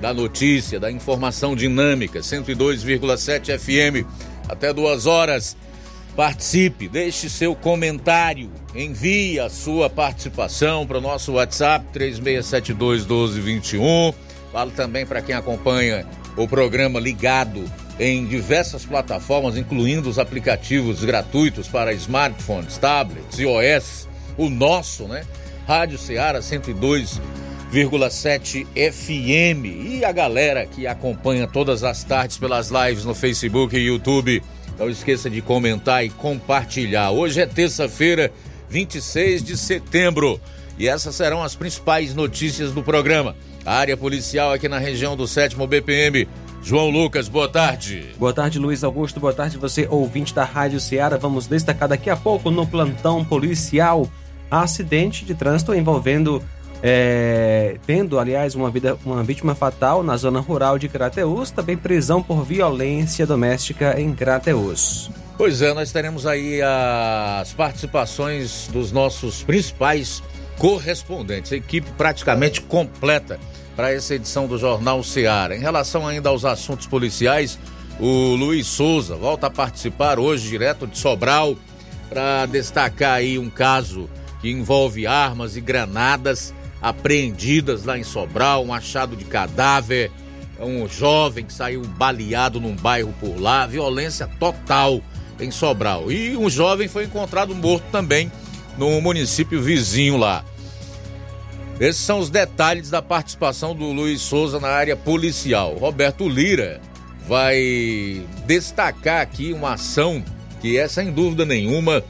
da notícia, da informação dinâmica, 102,7 FM, até duas horas. Participe, deixe seu comentário, envie a sua participação para o nosso WhatsApp 3672 1221. Falo também para quem acompanha o programa ligado em diversas plataformas, incluindo os aplicativos gratuitos para smartphones, tablets, iOS, o nosso, né? Rádio Ceará 102 101,7 FM. E a galera que acompanha todas as tardes pelas lives no Facebook e YouTube, não esqueça de comentar e compartilhar. Hoje é terça-feira, 26 de setembro, e essas serão as principais notícias do programa. A área policial aqui na região do 7 BPM. João Lucas, boa tarde. Boa tarde, Luiz Augusto. Boa tarde, você ouvinte da Rádio Ceará. Vamos destacar daqui a pouco no plantão policial acidente de trânsito envolvendo é, tendo, aliás, uma, vida, uma vítima fatal na zona rural de Crateus, também prisão por violência doméstica em Crateus. Pois é, nós teremos aí as participações dos nossos principais correspondentes, equipe praticamente completa para essa edição do Jornal Seara. Em relação ainda aos assuntos policiais, o Luiz Souza volta a participar hoje direto de Sobral para destacar aí um caso que envolve armas e granadas apreendidas lá em Sobral, um achado de cadáver, um jovem que saiu baleado num bairro por lá, violência total em Sobral. E um jovem foi encontrado morto também no município vizinho lá. Esses são os detalhes da participação do Luiz Souza na área policial. Roberto Lira vai destacar aqui uma ação que é, sem dúvida nenhuma,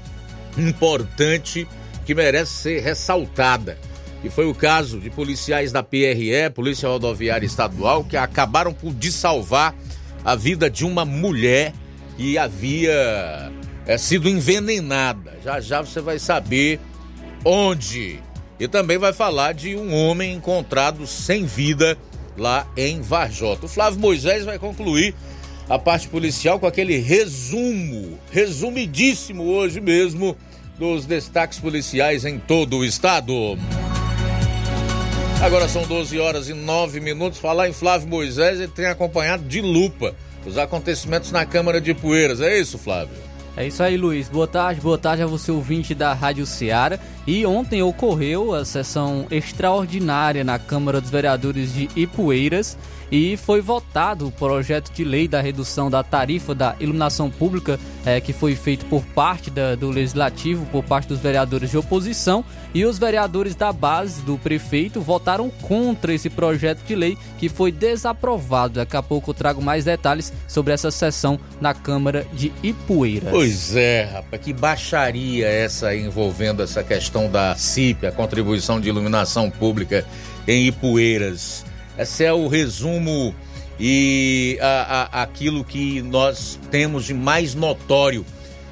importante, que merece ser ressaltada que foi o caso de policiais da PRE, Polícia Rodoviária Estadual, que acabaram por salvar a vida de uma mulher que havia é, sido envenenada. Já já você vai saber onde. E também vai falar de um homem encontrado sem vida lá em Varjota. O Flávio Moisés vai concluir a parte policial com aquele resumo, resumidíssimo hoje mesmo, dos destaques policiais em todo o estado. Agora são 12 horas e 9 minutos. Falar em Flávio Moisés, ele tem acompanhado de lupa os acontecimentos na Câmara de Poeiras. É isso, Flávio? É isso aí, Luiz. Boa tarde, boa tarde a você, ouvinte da Rádio Ceará. E ontem ocorreu a sessão extraordinária na Câmara dos Vereadores de Ipueiras e foi votado o projeto de lei da redução da tarifa da iluminação pública é, que foi feito por parte da, do Legislativo, por parte dos vereadores de oposição e os vereadores da base do prefeito votaram contra esse projeto de lei que foi desaprovado. Daqui a pouco eu trago mais detalhes sobre essa sessão na Câmara de Ipueiras. Pois é, rapaz, que baixaria essa envolvendo essa questão da CIP, a contribuição de iluminação pública em Ipueiras. Esse é o resumo e a, a, aquilo que nós temos de mais notório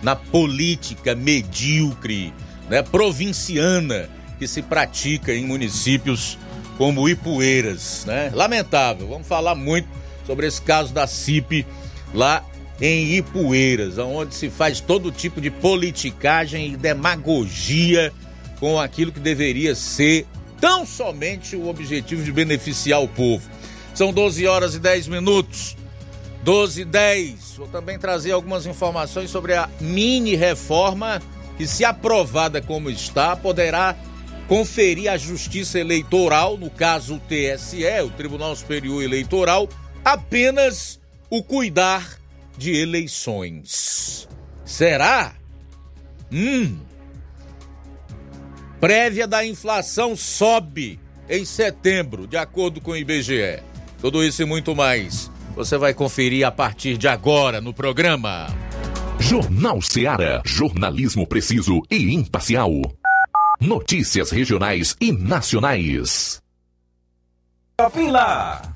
na política medíocre, né, provinciana que se pratica em municípios como Ipueiras, né? Lamentável. Vamos falar muito sobre esse caso da CIP lá em Ipueiras, onde se faz todo tipo de politicagem e demagogia com aquilo que deveria ser tão somente o objetivo de beneficiar o povo. São 12 horas e 10 minutos. 12 e 10. Vou também trazer algumas informações sobre a mini reforma que, se aprovada como está, poderá conferir à Justiça Eleitoral, no caso o TSE, o Tribunal Superior Eleitoral, apenas o cuidar de eleições. Será? Hum, Prévia da inflação sobe em setembro, de acordo com o IBGE. Tudo isso e muito mais. Você vai conferir a partir de agora no programa. Jornal Seara. Jornalismo preciso e imparcial. Notícias regionais e nacionais. Shopping Lá.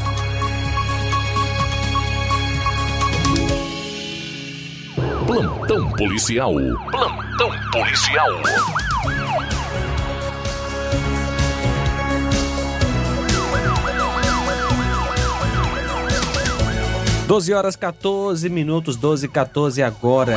Plantão policial. Plantão policial. 12 horas 14 minutos, 12 e 14 agora.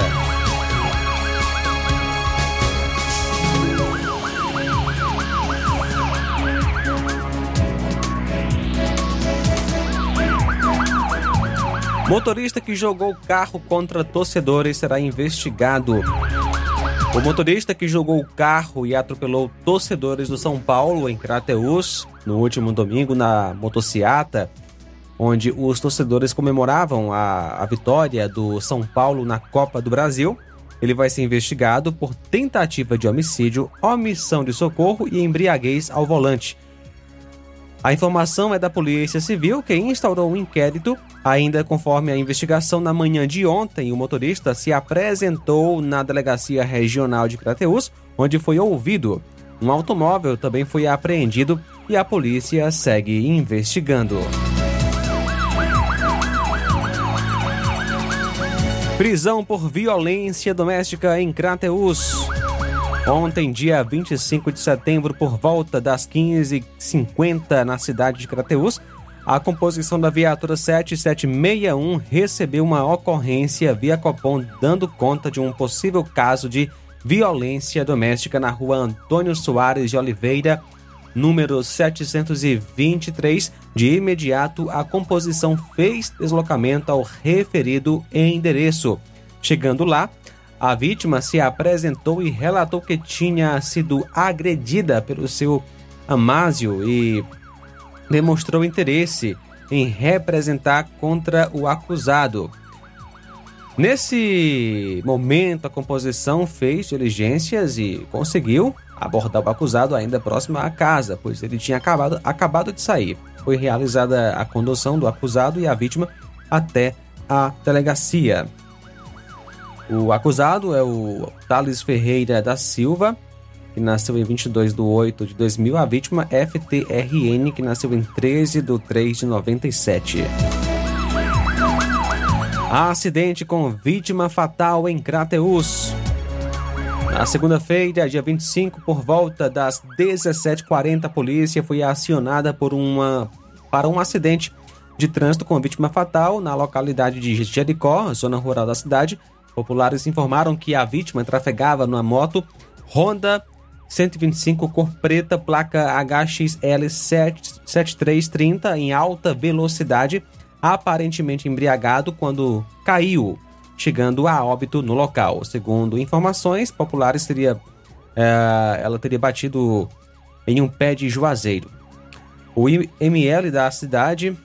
Motorista que jogou carro contra torcedores será investigado. O motorista que jogou o carro e atropelou torcedores do São Paulo em Crateús no último domingo na motociata onde os torcedores comemoravam a, a vitória do São Paulo na Copa do Brasil. Ele vai ser investigado por tentativa de homicídio, omissão de socorro e embriaguez ao volante. A informação é da Polícia Civil, que instaurou um inquérito. Ainda conforme a investigação, na manhã de ontem, o motorista se apresentou na Delegacia Regional de Crateús, onde foi ouvido. Um automóvel também foi apreendido e a polícia segue investigando. Prisão por violência doméstica em Crateus. Ontem, dia 25 de setembro, por volta das 15h50, na cidade de Crateus, a composição da viatura 7761 recebeu uma ocorrência via Copom dando conta de um possível caso de violência doméstica na rua Antônio Soares de Oliveira, número 723, de imediato a composição fez deslocamento ao referido endereço. Chegando lá, a vítima se apresentou e relatou que tinha sido agredida pelo seu Amásio e demonstrou interesse em representar contra o acusado. Nesse momento, a composição fez diligências e conseguiu abordar o acusado ainda próximo à casa, pois ele tinha acabado, acabado de sair. Foi realizada a condução do acusado e a vítima até a delegacia. O acusado é o Thales Ferreira da Silva, que nasceu em 22 de 8 de 2000. A vítima FTRN, que nasceu em 13 de 3 de 97. Acidente com vítima fatal em Crateus. Na segunda-feira, dia 25, por volta das 17h40, a polícia foi acionada por uma, para um acidente de trânsito com vítima fatal na localidade de Jericó, zona rural da cidade. Populares informaram que a vítima trafegava numa moto Honda 125 cor preta, placa HXL 7330 em alta velocidade, aparentemente embriagado quando caiu, chegando a óbito no local. Segundo informações populares, teria, é, ela teria batido em um pé de juazeiro. O ML da cidade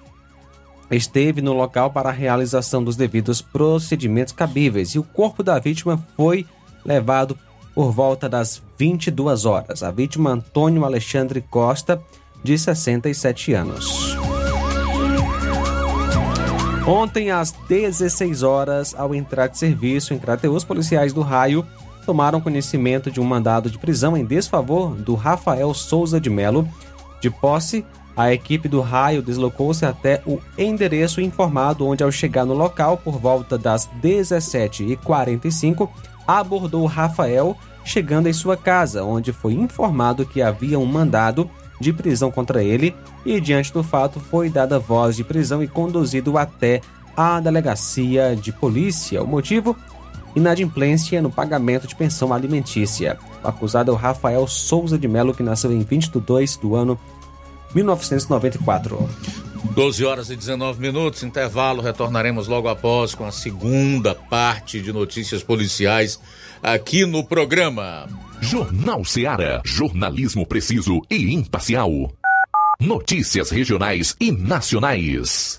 esteve no local para a realização dos devidos procedimentos cabíveis e o corpo da vítima foi levado por volta das 22 horas. A vítima Antônio Alexandre Costa, de 67 anos. Ontem, às 16 horas, ao entrar de serviço em Crateus, policiais do Raio tomaram conhecimento de um mandado de prisão em desfavor do Rafael Souza de Melo. De posse, a equipe do Raio deslocou-se até o endereço informado, onde, ao chegar no local por volta das 17h45, abordou Rafael, chegando em sua casa, onde foi informado que havia um mandado de prisão contra ele e, diante do fato, foi dada voz de prisão e conduzido até a delegacia de polícia. O motivo? Inadimplência no pagamento de pensão alimentícia. O acusado é o Rafael Souza de Melo, que nasceu em 20 de 2 do ano 1994. 12 horas e 19 minutos, intervalo. Retornaremos logo após com a segunda parte de notícias policiais aqui no programa. Jornal Seara. Jornalismo preciso e imparcial. Notícias regionais e nacionais.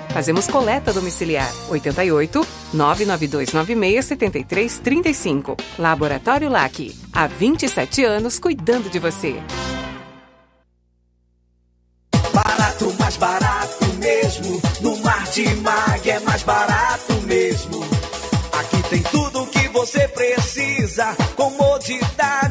Fazemos coleta domiciliar 88 99296 7335. Laboratório LAC. Há 27 anos cuidando de você. Barato, mais barato mesmo. No Martimag é mais barato mesmo. Aqui tem tudo o que você precisa. Comodidade,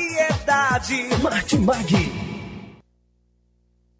Martimag.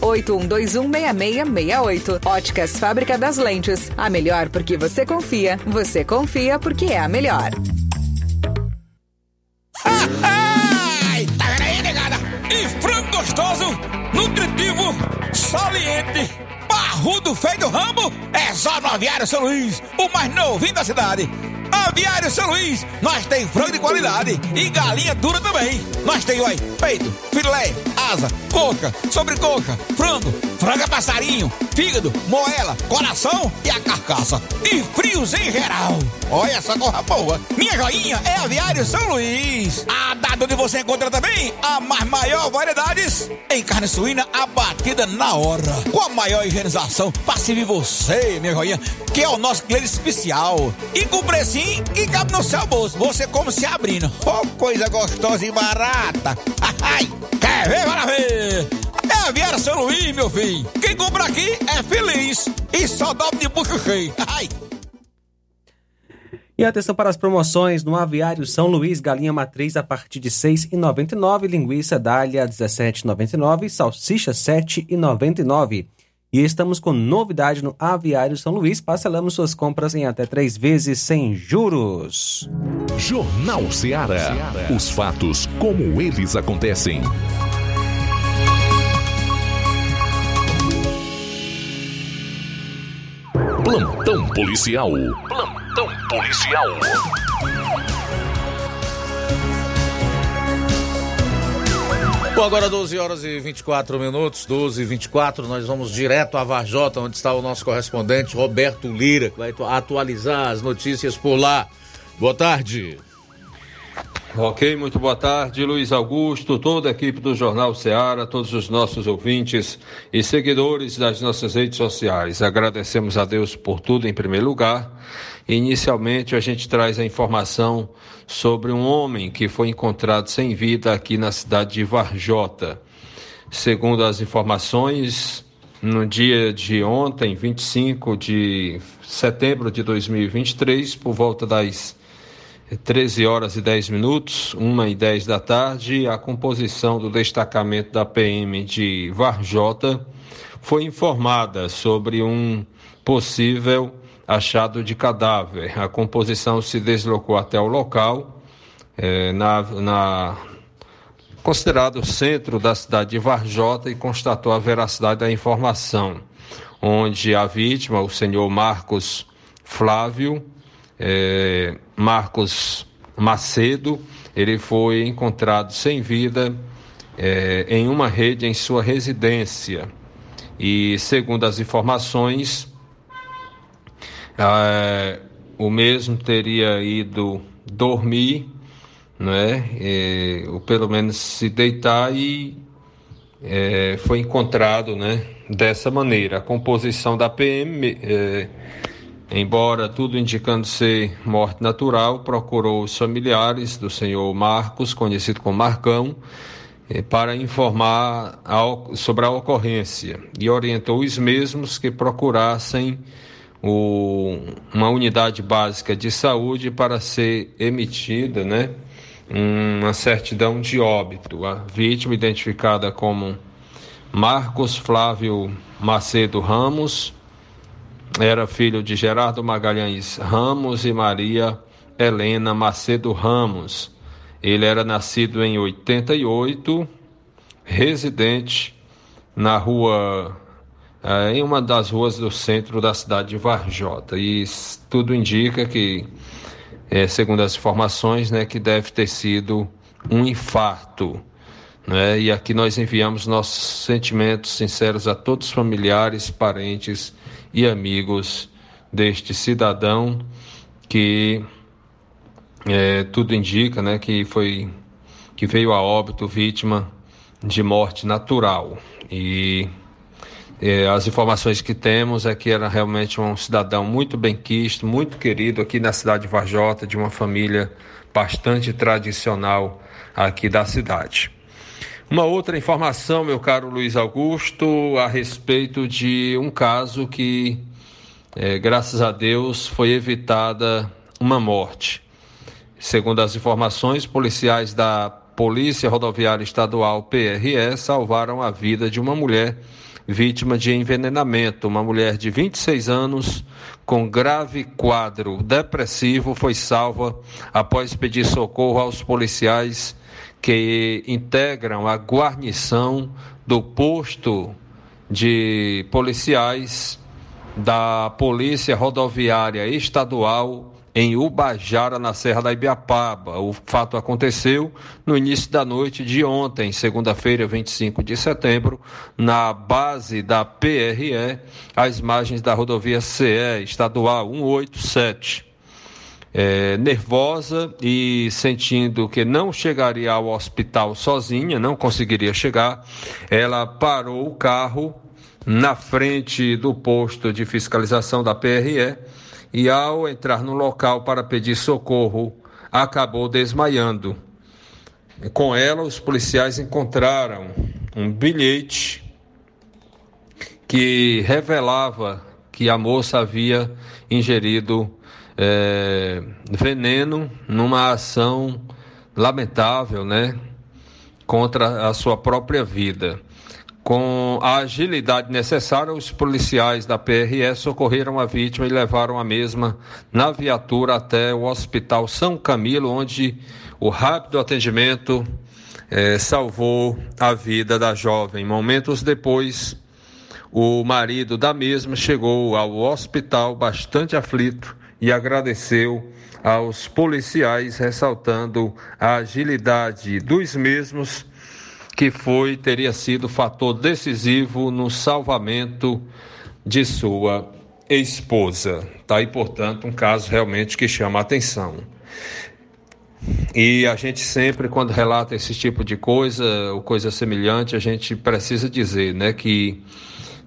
6668. Óticas Fábrica das Lentes, a melhor porque você confia. Você confia porque é a melhor. Tá? E frango gostoso, nutritivo, saliente, barrudo, feio do rambo, é só no Aviário São Luís, o mais novinho da cidade. Aviário São Luís, nós tem frango de qualidade e galinha dura também. Nós tem, oi, peito, filé, asa, coca, sobrecoca, frango, franga passarinho, fígado, moela, coração e a carcaça. E frios em geral. Olha essa corra boa. Minha joinha é Aviário São Luís. A data onde você encontra também a mais maior variedades em carne suína abatida na hora. Com a maior higienização para servir você, minha joinha, que é o nosso cliente especial. E com precinho que cabe no seu bolso. Você come se abrindo. Oh, coisa gostosa e barata. Ai, quer ver, É a Viera São Luís, meu filho. Quem compra aqui é feliz. E só dobra de bucho cheio. Ai. E atenção para as promoções no Aviário São Luís, galinha matriz a partir de R$ 6,99, linguiça dália R$ 17,99, salsicha R$ 7,99. E estamos com novidade no Aviário São Luís, parcelamos suas compras em até três vezes sem juros. Jornal Ceará. Os fatos como eles acontecem. Plantão policial. Plantão policial. Bom, agora 12 horas e 24 minutos, 12 e 24, nós vamos direto a Varjota, onde está o nosso correspondente Roberto Lira, que vai atualizar as notícias por lá. Boa tarde. Ok, muito boa tarde, Luiz Augusto, toda a equipe do Jornal Ceará, todos os nossos ouvintes e seguidores das nossas redes sociais. Agradecemos a Deus por tudo em primeiro lugar. Inicialmente, a gente traz a informação sobre um homem que foi encontrado sem vida aqui na cidade de Varjota. Segundo as informações, no dia de ontem, 25 de setembro de 2023, por volta das 13 horas e 10 minutos, 1 e 10 da tarde, a composição do destacamento da PM de Varjota foi informada sobre um possível achado de cadáver. A composição se deslocou até o local, eh, na, na considerado centro da cidade de Varjota, e constatou a veracidade da informação, onde a vítima, o senhor Marcos Flávio, é, Marcos Macedo, ele foi encontrado sem vida é, em uma rede em sua residência. E segundo as informações, é, o mesmo teria ido dormir, né? É, ou pelo menos se deitar e é, foi encontrado, né? Dessa maneira, a composição da PM é, Embora tudo indicando ser morte natural, procurou os familiares do senhor Marcos, conhecido como Marcão, eh, para informar sobre a ocorrência e orientou os mesmos que procurassem o, uma unidade básica de saúde para ser emitida né, uma certidão de óbito. A vítima, identificada como Marcos Flávio Macedo Ramos, era filho de Gerardo Magalhães Ramos e Maria Helena Macedo Ramos. Ele era nascido em 88, residente na rua, eh, em uma das ruas do centro da cidade de Varjota. E tudo indica que, eh, segundo as informações, né, que deve ter sido um infarto. Né? E aqui nós enviamos nossos sentimentos sinceros a todos os familiares, parentes e amigos deste cidadão que é, tudo indica né, que foi que veio a óbito vítima de morte natural. E é, as informações que temos é que era realmente um cidadão muito bem quisto, muito querido aqui na cidade de Varjota, de uma família bastante tradicional aqui da cidade. Uma outra informação, meu caro Luiz Augusto, a respeito de um caso que, é, graças a Deus, foi evitada uma morte. Segundo as informações, policiais da Polícia Rodoviária Estadual PRE salvaram a vida de uma mulher vítima de envenenamento. Uma mulher de 26 anos com grave quadro depressivo foi salva após pedir socorro aos policiais que integram a guarnição do posto de policiais da Polícia Rodoviária Estadual em Ubajara, na Serra da Ibiapaba. O fato aconteceu no início da noite de ontem, segunda-feira, 25 de setembro, na base da PRE, às margens da rodovia CE estadual 187. É, nervosa e sentindo que não chegaria ao hospital sozinha, não conseguiria chegar, ela parou o carro na frente do posto de fiscalização da PRE e, ao entrar no local para pedir socorro, acabou desmaiando. Com ela, os policiais encontraram um bilhete que revelava que a moça havia ingerido é, veneno numa ação lamentável, né, contra a sua própria vida. Com a agilidade necessária, os policiais da PRS socorreram a vítima e levaram a mesma na viatura até o Hospital São Camilo, onde o rápido atendimento eh, salvou a vida da jovem. Momentos depois, o marido da mesma chegou ao hospital bastante aflito e agradeceu aos policiais, ressaltando a agilidade dos mesmos que foi teria sido fator decisivo no salvamento de sua esposa. Tá aí, portanto, um caso realmente que chama a atenção. E a gente sempre, quando relata esse tipo de coisa, ou coisa semelhante, a gente precisa dizer, né, que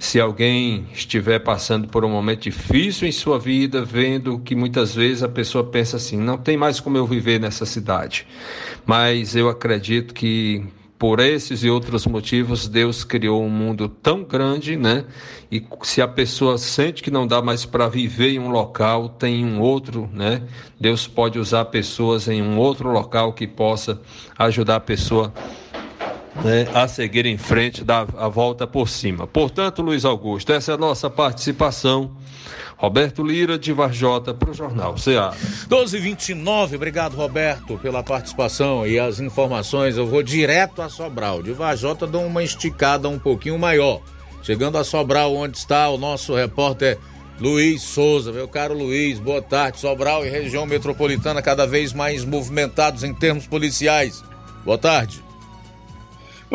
se alguém estiver passando por um momento difícil em sua vida, vendo que muitas vezes a pessoa pensa assim, não tem mais como eu viver nessa cidade. Mas eu acredito que por esses e outros motivos, Deus criou um mundo tão grande, né? E se a pessoa sente que não dá mais para viver em um local, tem um outro, né? Deus pode usar pessoas em um outro local que possa ajudar a pessoa né, a seguir em frente, dar a volta por cima. Portanto, Luiz Augusto, essa é a nossa participação Roberto Lira, de Varjota, para o Jornal Ceará. 1229, obrigado Roberto pela participação e as informações. Eu vou direto a Sobral. De Varjota dou uma esticada um pouquinho maior. Chegando a Sobral, onde está o nosso repórter Luiz Souza. Meu caro Luiz, boa tarde. Sobral e região metropolitana cada vez mais movimentados em termos policiais. Boa tarde.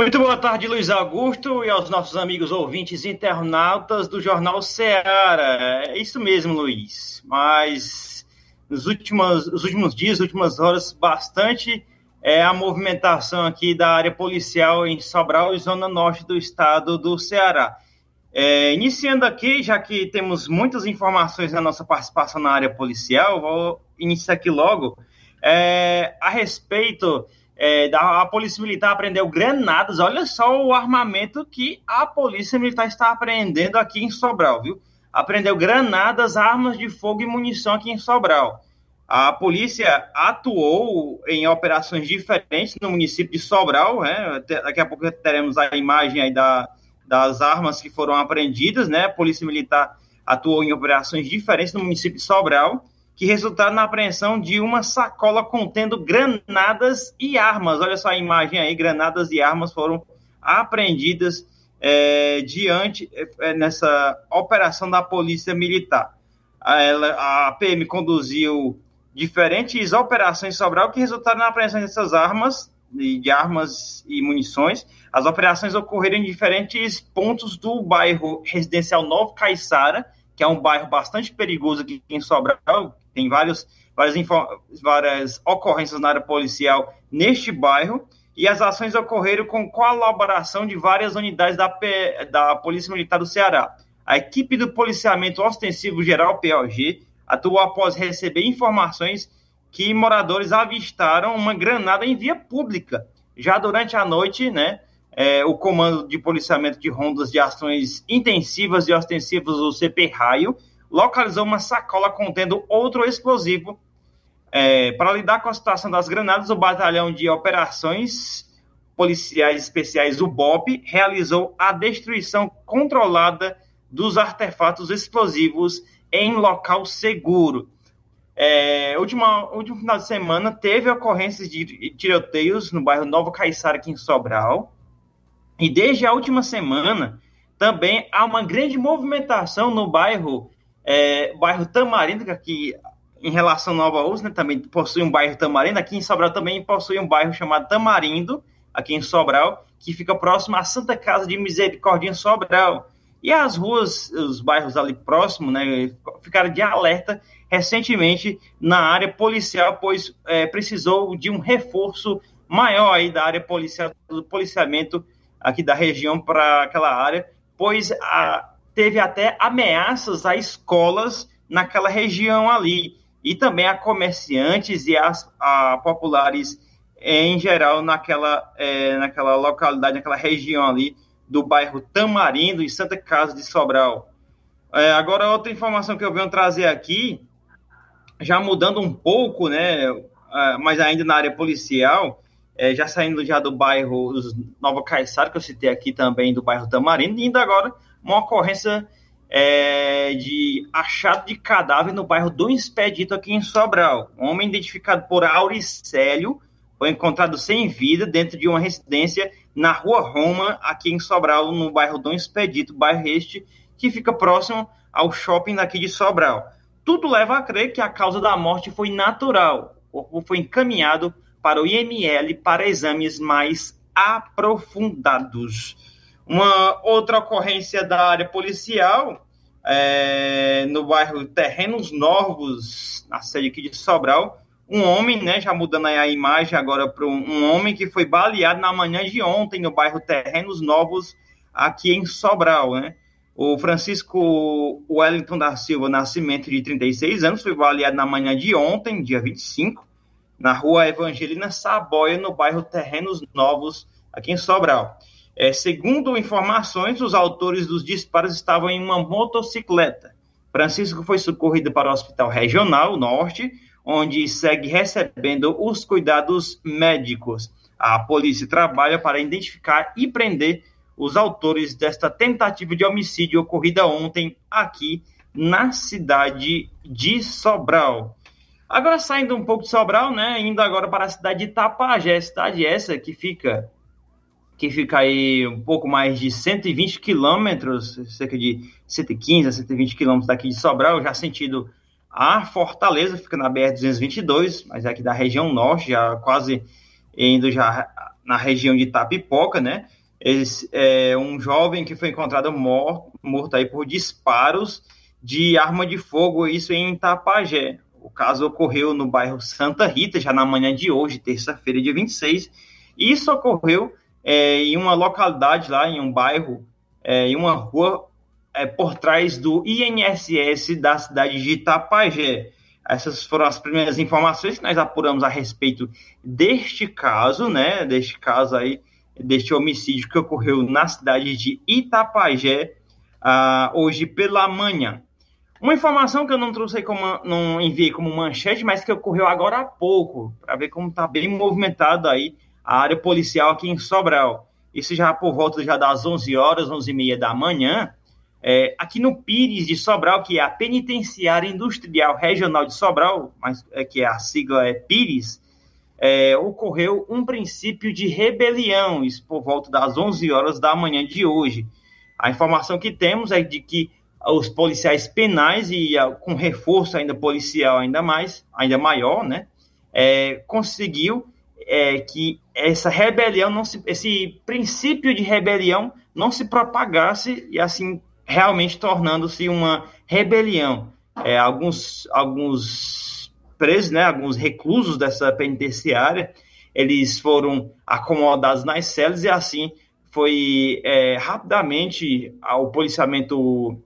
Muito boa tarde, Luiz Augusto, e aos nossos amigos ouvintes internautas do Jornal Ceará. É isso mesmo, Luiz. Mas nos últimos, nos últimos dias, últimas horas, bastante é a movimentação aqui da área policial em Sobral e zona norte do estado do Ceará. É, iniciando aqui, já que temos muitas informações na nossa participação na área policial, vou iniciar aqui logo é, a respeito é, a Polícia Militar apreendeu granadas. Olha só o armamento que a Polícia Militar está apreendendo aqui em Sobral, viu? Apreendeu granadas, armas de fogo e munição aqui em Sobral. A polícia atuou em operações diferentes no município de Sobral, né? Daqui a pouco teremos a imagem aí da, das armas que foram apreendidas, né? A Polícia Militar atuou em operações diferentes no município de Sobral que resultaram na apreensão de uma sacola contendo granadas e armas. Olha só a imagem aí, granadas e armas foram apreendidas é, diante é, nessa operação da Polícia Militar. A, ela, a PM conduziu diferentes operações Sobral que resultaram na apreensão dessas armas, de armas e munições. As operações ocorreram em diferentes pontos do bairro residencial Novo Caiçara, que é um bairro bastante perigoso aqui em Sobral, tem vários, várias, várias ocorrências na área policial neste bairro, e as ações ocorreram com colaboração de várias unidades da, P, da Polícia Militar do Ceará. A equipe do Policiamento Ostensivo Geral, POG, atuou após receber informações que moradores avistaram uma granada em via pública. Já durante a noite, né, é, o Comando de Policiamento de Rondas de Ações Intensivas e Ostensivas, o CP Raio, localizou uma sacola contendo outro explosivo. É, para lidar com a situação das granadas, o Batalhão de Operações Policiais Especiais, o BOP, realizou a destruição controlada dos artefatos explosivos em local seguro. É, última, último final de semana teve ocorrências de tiroteios no bairro Nova Caiçara, aqui em Sobral. E desde a última semana também há uma grande movimentação no bairro, é, bairro Tamarindo, que em relação a Nova Rússia, né, também possui um bairro Tamarindo. Aqui em Sobral também possui um bairro chamado Tamarindo, aqui em Sobral, que fica próximo à Santa Casa de Misericórdia em Sobral. E as ruas, os bairros ali próximos, né, ficaram de alerta recentemente na área policial, pois é, precisou de um reforço maior aí da área policial, do policiamento aqui da região para aquela área, pois a, teve até ameaças a escolas naquela região ali e também a comerciantes e as a populares em geral naquela, é, naquela localidade, naquela região ali do bairro Tamarindo, em Santa Casa de Sobral. É, agora, outra informação que eu venho trazer aqui, já mudando um pouco, né, mas ainda na área policial, é, já saindo já do bairro Nova Caiçara, que eu citei aqui também, do bairro Tamarindo, e ainda agora uma ocorrência é, de achado de cadáver no bairro do Expedito, aqui em Sobral. Um homem identificado por Auricélio foi encontrado sem vida dentro de uma residência na Rua Roma, aqui em Sobral, no bairro Dom Expedito, bairro este, que fica próximo ao shopping daqui de Sobral. Tudo leva a crer que a causa da morte foi natural. O corpo foi encaminhado para o IML para exames mais aprofundados. Uma outra ocorrência da área policial, é, no bairro Terrenos Novos, na sede aqui de Sobral, um homem, né, já mudando a imagem agora para um, um, homem que foi baleado na manhã de ontem no bairro Terrenos Novos, aqui em Sobral, né? O Francisco Wellington da Silva Nascimento, de 36 anos, foi baleado na manhã de ontem, dia 25, na rua Evangelina Saboia, no bairro Terrenos Novos, aqui em Sobral. É, segundo informações, os autores dos disparos estavam em uma motocicleta. Francisco foi socorrido para o Hospital Regional Norte, onde segue recebendo os cuidados médicos. A polícia trabalha para identificar e prender os autores desta tentativa de homicídio ocorrida ontem aqui na cidade de Sobral. Agora saindo um pouco de Sobral, né, indo agora para a cidade de Tapajé, cidade essa que fica que fica aí um pouco mais de 120 quilômetros, cerca de 115 a 120 quilômetros daqui de Sobral, já sentido a Fortaleza fica na BR-222, mas é aqui da região norte, já quase indo já na região de Tapipoca, né? Esse, é um jovem que foi encontrado morto, morto aí por disparos de arma de fogo, isso em Itapajé. O caso ocorreu no bairro Santa Rita, já na manhã de hoje, terça-feira, dia 26. Isso ocorreu é, em uma localidade lá, em um bairro, é, em uma rua é, por trás do INSS da cidade de Itapajé. Essas foram as primeiras informações que nós apuramos a respeito deste caso, né? Deste caso aí, deste homicídio que ocorreu na cidade de Itapajé uh, hoje pela manhã. Uma informação que eu não trouxe como, não enviei como manchete, mas que ocorreu agora há pouco, para ver como está bem movimentado aí a área policial aqui em Sobral. Isso já por volta já das 11 horas, 11 e meia da manhã, é, aqui no Pires de Sobral, que é a Penitenciária Industrial Regional de Sobral, mas, é, que a sigla é Pires, é, ocorreu um princípio de rebelião, isso por volta das 11 horas da manhã de hoje. A informação que temos é de que os policiais penais e com reforço ainda policial ainda mais, ainda maior, né, é, conseguiu é, que essa rebelião, não se, esse princípio de rebelião não se propagasse e assim realmente tornando-se uma rebelião. É, alguns, alguns presos, né, alguns reclusos dessa penitenciária, eles foram acomodados nas celas e assim foi é, rapidamente o policiamento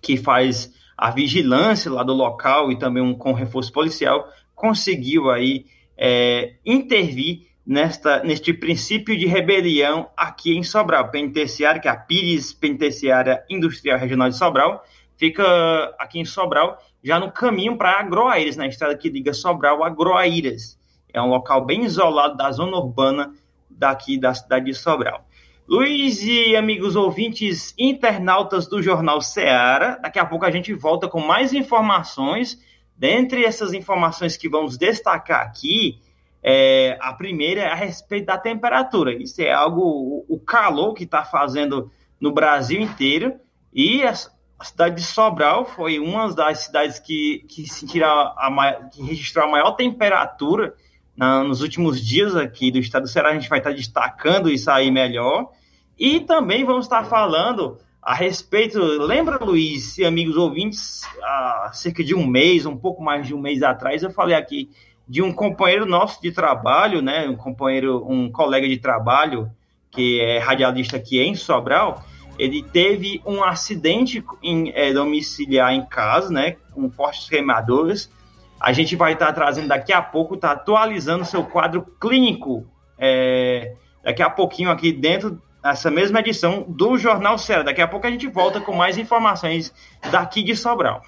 que faz a vigilância lá do local e também um com reforço policial conseguiu aí é, intervir nesta, neste princípio de rebelião aqui em Sobral. Penitenciária, que é a Pires Penitenciária Industrial Regional de Sobral, fica aqui em Sobral, já no caminho para Agroaíras, na estrada que liga Sobral a Agroaíras. É um local bem isolado da zona urbana daqui da cidade de Sobral. Luiz e amigos ouvintes internautas do Jornal Seara, daqui a pouco a gente volta com mais informações. Dentre essas informações que vamos destacar aqui, é, a primeira é a respeito da temperatura. Isso é algo, o calor que está fazendo no Brasil inteiro. E a, a, cidade de Sobral foi uma das cidades que, que, sentiram a, a, que registrou a maior temperatura na, nos últimos dias aqui do estado do Ceará. A gente vai estar destacando isso aí melhor. E também vamos estar falando a respeito. Lembra, Luiz, e amigos ouvintes, há cerca de um mês, um pouco mais de um mês atrás, eu falei aqui de um companheiro nosso de trabalho, né, um companheiro, um colega de trabalho que é radialista aqui em Sobral, ele teve um acidente em, é, domiciliar em casa, né, com fortes queimaduras. A gente vai estar trazendo daqui a pouco, está atualizando seu quadro clínico é, daqui a pouquinho aqui dentro essa mesma edição do Jornal Ceará. Daqui a pouco a gente volta com mais informações daqui de Sobral.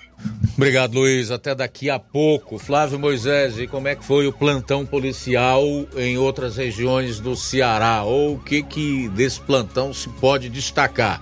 Obrigado, Luiz. Até daqui a pouco. Flávio Moisés, e como é que foi o plantão policial em outras regiões do Ceará? Ou o que que desse plantão se pode destacar?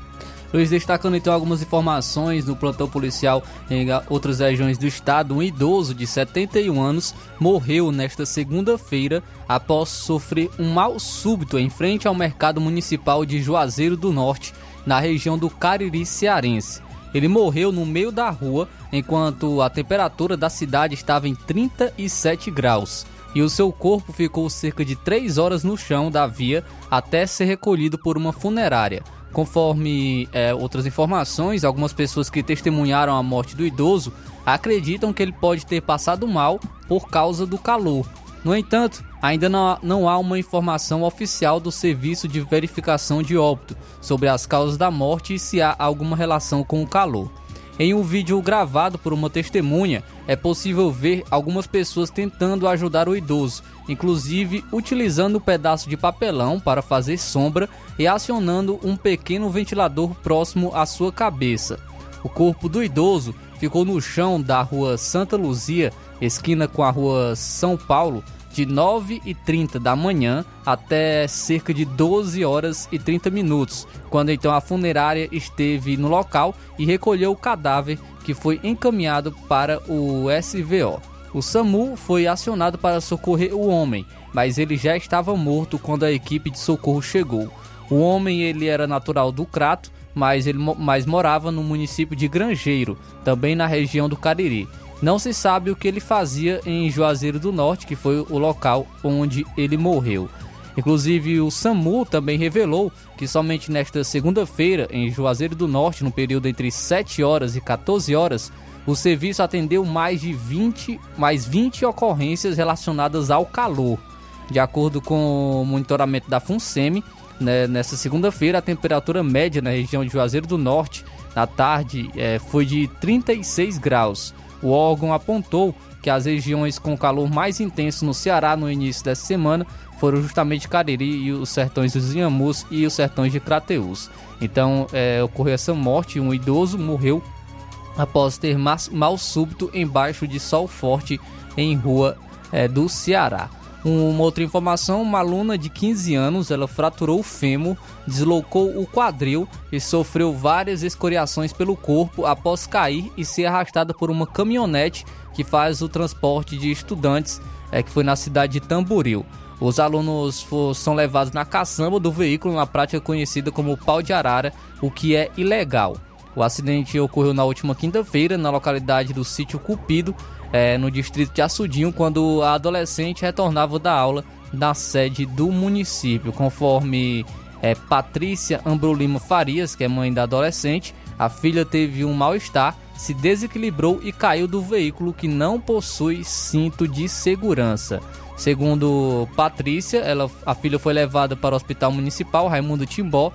Luiz, destacando então algumas informações do plantão policial em outras regiões do estado, um idoso de 71 anos morreu nesta segunda-feira após sofrer um mal súbito em frente ao mercado municipal de Juazeiro do Norte, na região do Cariri cearense. Ele morreu no meio da rua enquanto a temperatura da cidade estava em 37 graus e o seu corpo ficou cerca de 3 horas no chão da via até ser recolhido por uma funerária. Conforme é, outras informações, algumas pessoas que testemunharam a morte do idoso acreditam que ele pode ter passado mal por causa do calor. No entanto, ainda não, não há uma informação oficial do Serviço de Verificação de Óbito sobre as causas da morte e se há alguma relação com o calor. Em um vídeo gravado por uma testemunha, é possível ver algumas pessoas tentando ajudar o idoso, inclusive utilizando um pedaço de papelão para fazer sombra e acionando um pequeno ventilador próximo à sua cabeça. O corpo do idoso ficou no chão da rua Santa Luzia, esquina com a rua São Paulo, de 9h30 da manhã até cerca de 12 horas e 30 minutos, quando então a funerária esteve no local e recolheu o cadáver que foi encaminhado para o SVO. O SAMU foi acionado para socorrer o homem, mas ele já estava morto quando a equipe de socorro chegou. O homem ele era natural do Crato, mas ele mas morava no município de Grangeiro, também na região do Cariri. Não se sabe o que ele fazia em Juazeiro do Norte, que foi o local onde ele morreu. Inclusive, o SAMU também revelou que somente nesta segunda-feira, em Juazeiro do Norte, no período entre 7 horas e 14 horas, o serviço atendeu mais de 20, mais 20 ocorrências relacionadas ao calor. De acordo com o monitoramento da FUNSEMI, né, nessa segunda-feira, a temperatura média na região de Juazeiro do Norte, na tarde, é, foi de 36 graus. O órgão apontou que as regiões com calor mais intenso no Ceará no início dessa semana foram justamente Cariri e os sertões dos Inhamus e os sertões de Crateús. Então é, ocorreu essa morte, um idoso morreu após ter mal súbito embaixo de sol forte em rua é, do Ceará. Uma outra informação, uma aluna de 15 anos, ela fraturou o fêmur, deslocou o quadril e sofreu várias escoriações pelo corpo após cair e ser arrastada por uma caminhonete que faz o transporte de estudantes, é, que foi na cidade de Tamboril. Os alunos for, são levados na caçamba do veículo na prática conhecida como pau de arara, o que é ilegal. O acidente ocorreu na última quinta-feira na localidade do sítio Cupido, é, no distrito de Açudinho, quando a adolescente retornava da aula na sede do município. Conforme é, Patrícia Ambrolima Farias, que é mãe da adolescente, a filha teve um mal-estar, se desequilibrou e caiu do veículo que não possui cinto de segurança. Segundo Patrícia, ela, a filha foi levada para o Hospital Municipal Raimundo Timbó,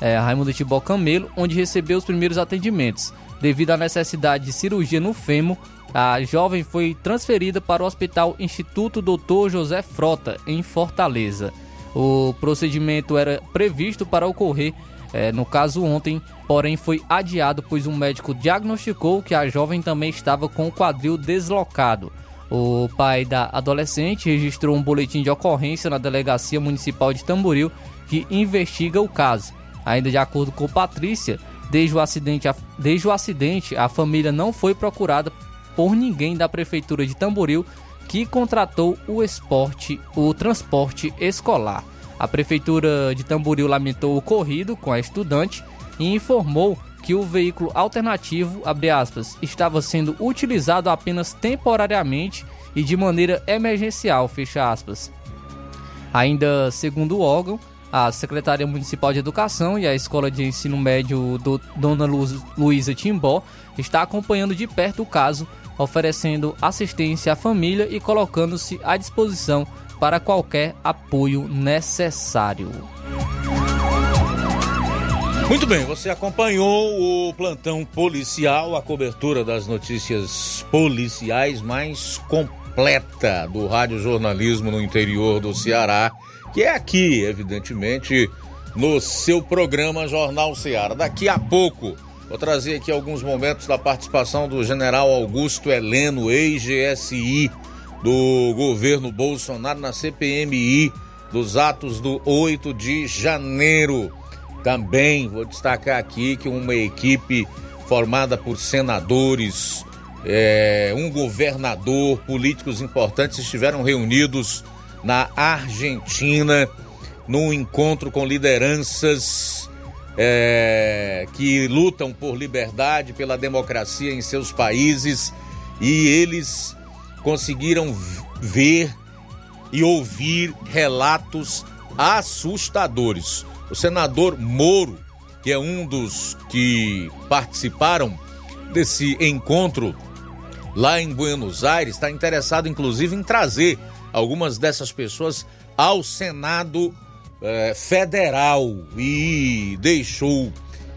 é, Raimundo Timbó Camelo, onde recebeu os primeiros atendimentos. Devido à necessidade de cirurgia no fêmur, a jovem foi transferida para o Hospital Instituto Dr. José Frota, em Fortaleza. O procedimento era previsto para ocorrer, eh, no caso ontem, porém foi adiado pois um médico diagnosticou que a jovem também estava com o quadril deslocado. O pai da adolescente registrou um boletim de ocorrência na Delegacia Municipal de Tamboril que investiga o caso. Ainda de acordo com Patrícia, desde o acidente, desde o acidente, a família não foi procurada por ninguém da prefeitura de Tamboril que contratou o esporte, o transporte escolar. A prefeitura de Tamboril lamentou o ocorrido com a estudante e informou que o veículo alternativo, aspas, estava sendo utilizado apenas temporariamente e de maneira emergencial. Ainda segundo o órgão, a Secretaria Municipal de Educação e a Escola de Ensino Médio do Dona Luísa Timbó está acompanhando de perto o caso, oferecendo assistência à família e colocando-se à disposição para qualquer apoio necessário. Muito bem, você acompanhou o plantão policial, a cobertura das notícias policiais mais completa do rádio jornalismo no interior do Ceará que é aqui, evidentemente, no seu programa Jornal Ceará. Daqui a pouco, vou trazer aqui alguns momentos da participação do general Augusto Heleno, ex-GSI do governo Bolsonaro na CPMI dos atos do 8 de janeiro. Também vou destacar aqui que uma equipe formada por senadores, é, um governador, políticos importantes estiveram reunidos na Argentina, num encontro com lideranças é, que lutam por liberdade, pela democracia em seus países e eles conseguiram ver e ouvir relatos assustadores. O senador Moro, que é um dos que participaram desse encontro lá em Buenos Aires, está interessado inclusive em trazer algumas dessas pessoas ao Senado eh, Federal. E deixou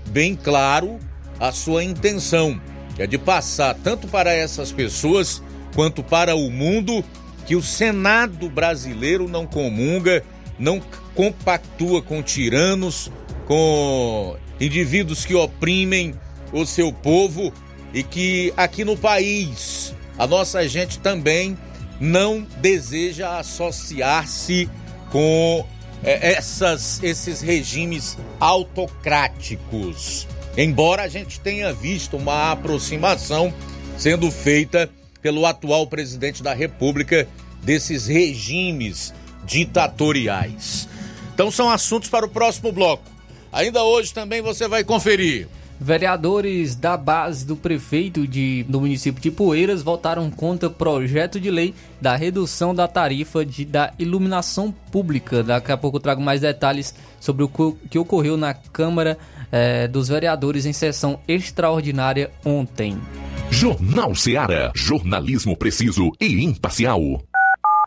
bem claro a sua intenção, que é de passar tanto para essas pessoas quanto para o mundo que o Senado brasileiro não comunga, não compactua com tiranos, com indivíduos que oprimem o seu povo e que aqui no país a nossa gente também não deseja associar-se com é, essas, esses regimes autocráticos. Embora a gente tenha visto uma aproximação sendo feita pelo atual presidente da República desses regimes ditatoriais. Então são assuntos para o próximo bloco. Ainda hoje também você vai conferir. Vereadores da base do prefeito de, do município de Poeiras votaram contra projeto de lei da redução da tarifa de, da iluminação pública. Daqui a pouco eu trago mais detalhes sobre o que ocorreu na Câmara eh, dos Vereadores em sessão extraordinária ontem. Jornal Seara. Jornalismo preciso e imparcial.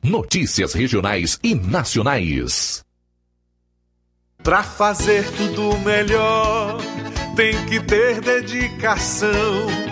Notícias regionais e nacionais. Pra fazer tudo melhor tem que ter dedicação.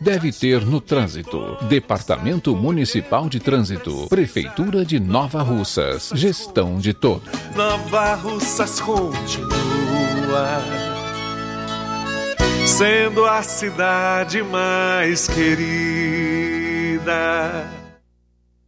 deve ter no trânsito. Departamento Municipal de Trânsito, Prefeitura de Nova Russas, gestão de todos. Nova Russas continua sendo a cidade mais querida.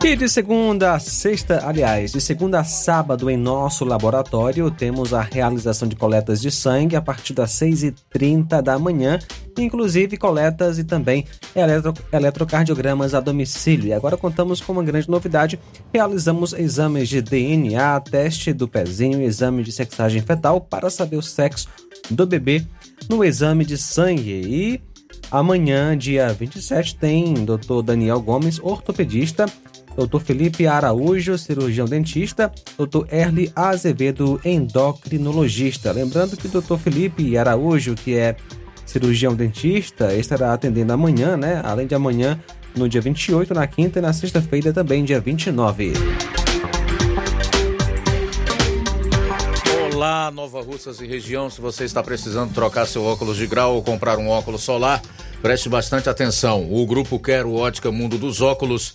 E de segunda a sexta, aliás, de segunda a sábado em nosso laboratório, temos a realização de coletas de sangue a partir das 6h30 da manhã, inclusive coletas e também eletro, eletrocardiogramas a domicílio. E agora contamos com uma grande novidade: realizamos exames de DNA, teste do pezinho, exame de sexagem fetal para saber o sexo do bebê no exame de sangue. E amanhã, dia 27, tem Dr. Daniel Gomes, ortopedista Dr. Felipe Araújo, cirurgião dentista, Dr. Erli Azevedo, endocrinologista. Lembrando que o Dr. Felipe Araújo, que é cirurgião dentista, estará atendendo amanhã, né? Além de amanhã, no dia 28, na quinta e na sexta-feira também, dia 29. Olá, Nova Russas e região. Se você está precisando trocar seu óculos de grau ou comprar um óculos solar, preste bastante atenção. O grupo Quero Ótica Mundo dos Óculos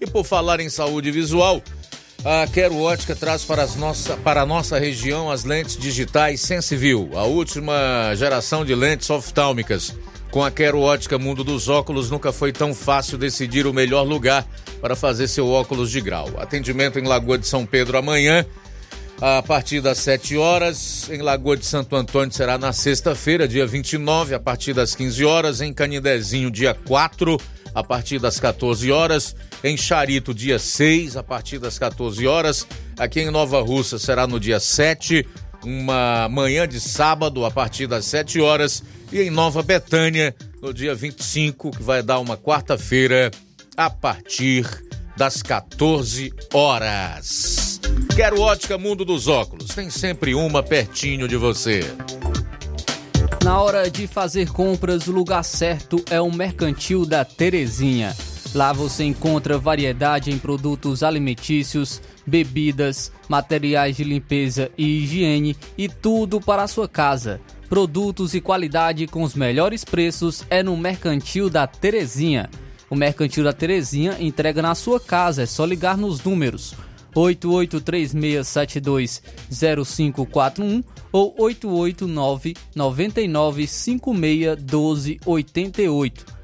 E por falar em saúde visual, a Quero Ótica traz para, as nossa, para a nossa região as lentes digitais Sensiview, a última geração de lentes oftálmicas. Com a Quero Ótica Mundo dos Óculos, nunca foi tão fácil decidir o melhor lugar para fazer seu óculos de grau. Atendimento em Lagoa de São Pedro amanhã, a partir das 7 horas. Em Lagoa de Santo Antônio será na sexta-feira, dia 29, a partir das 15 horas. Em Canidezinho, dia 4, a partir das 14 horas. Em Charito, dia 6, a partir das 14 horas. Aqui em Nova Russa será no dia 7, uma manhã de sábado, a partir das 7 horas. E em Nova Betânia, no dia 25, que vai dar uma quarta-feira, a partir das 14 horas. Quero ótica Mundo dos Óculos. Tem sempre uma pertinho de você. Na hora de fazer compras, o lugar certo é o Mercantil da Terezinha. Lá você encontra variedade em produtos alimentícios, bebidas, materiais de limpeza e higiene e tudo para a sua casa. Produtos e qualidade com os melhores preços é no Mercantil da Terezinha. O Mercantil da Terezinha entrega na sua casa, é só ligar nos números 8836720541 ou 889 99561288.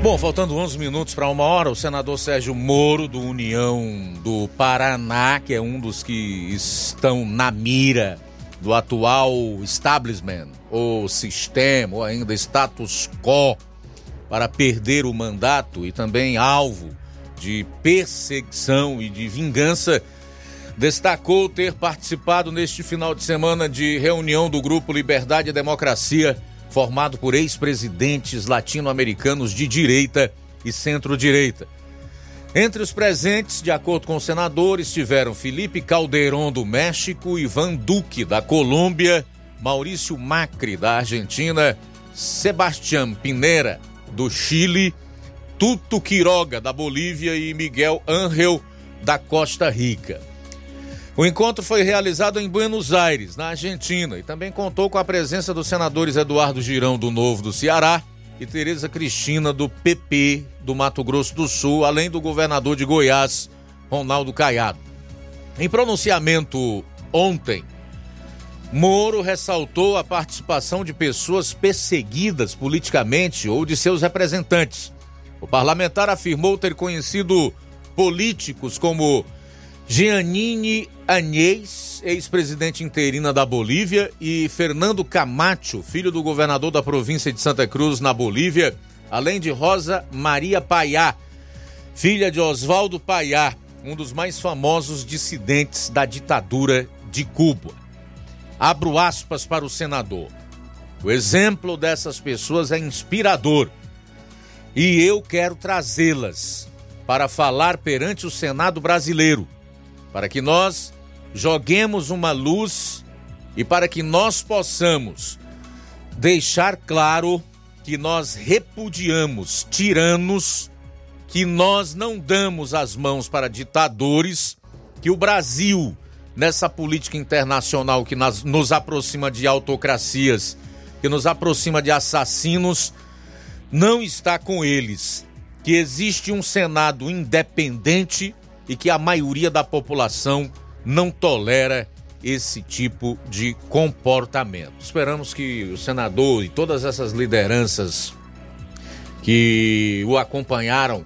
Bom, faltando 11 minutos para uma hora, o senador Sérgio Moro, do União do Paraná, que é um dos que estão na mira do atual establishment, ou sistema, ou ainda status quo, para perder o mandato e também alvo de perseguição e de vingança, destacou ter participado neste final de semana de reunião do Grupo Liberdade e Democracia formado por ex-presidentes latino-americanos de direita e centro-direita. Entre os presentes, de acordo com o senador, estiveram Felipe Caldeirón do México, Ivan Duque da Colômbia, Maurício Macri da Argentina, Sebastián Pinera do Chile, Tuto Quiroga da Bolívia e Miguel Ángel da Costa Rica. O encontro foi realizado em Buenos Aires, na Argentina, e também contou com a presença dos senadores Eduardo Girão, do Novo do Ceará, e Tereza Cristina, do PP do Mato Grosso do Sul, além do governador de Goiás, Ronaldo Caiado. Em pronunciamento ontem, Moro ressaltou a participação de pessoas perseguidas politicamente ou de seus representantes. O parlamentar afirmou ter conhecido políticos como Giannini Agnès, ex-presidente interina da Bolívia, e Fernando Camacho, filho do governador da província de Santa Cruz, na Bolívia, além de Rosa Maria Paiá, filha de Oswaldo Paiá, um dos mais famosos dissidentes da ditadura de Cuba. Abro aspas para o senador. O exemplo dessas pessoas é inspirador e eu quero trazê-las para falar perante o Senado brasileiro, para que nós joguemos uma luz e para que nós possamos deixar claro que nós repudiamos tiranos, que nós não damos as mãos para ditadores, que o Brasil nessa política internacional que nas, nos aproxima de autocracias, que nos aproxima de assassinos, não está com eles. Que existe um Senado independente e que a maioria da população não tolera esse tipo de comportamento. Esperamos que o senador e todas essas lideranças que o acompanharam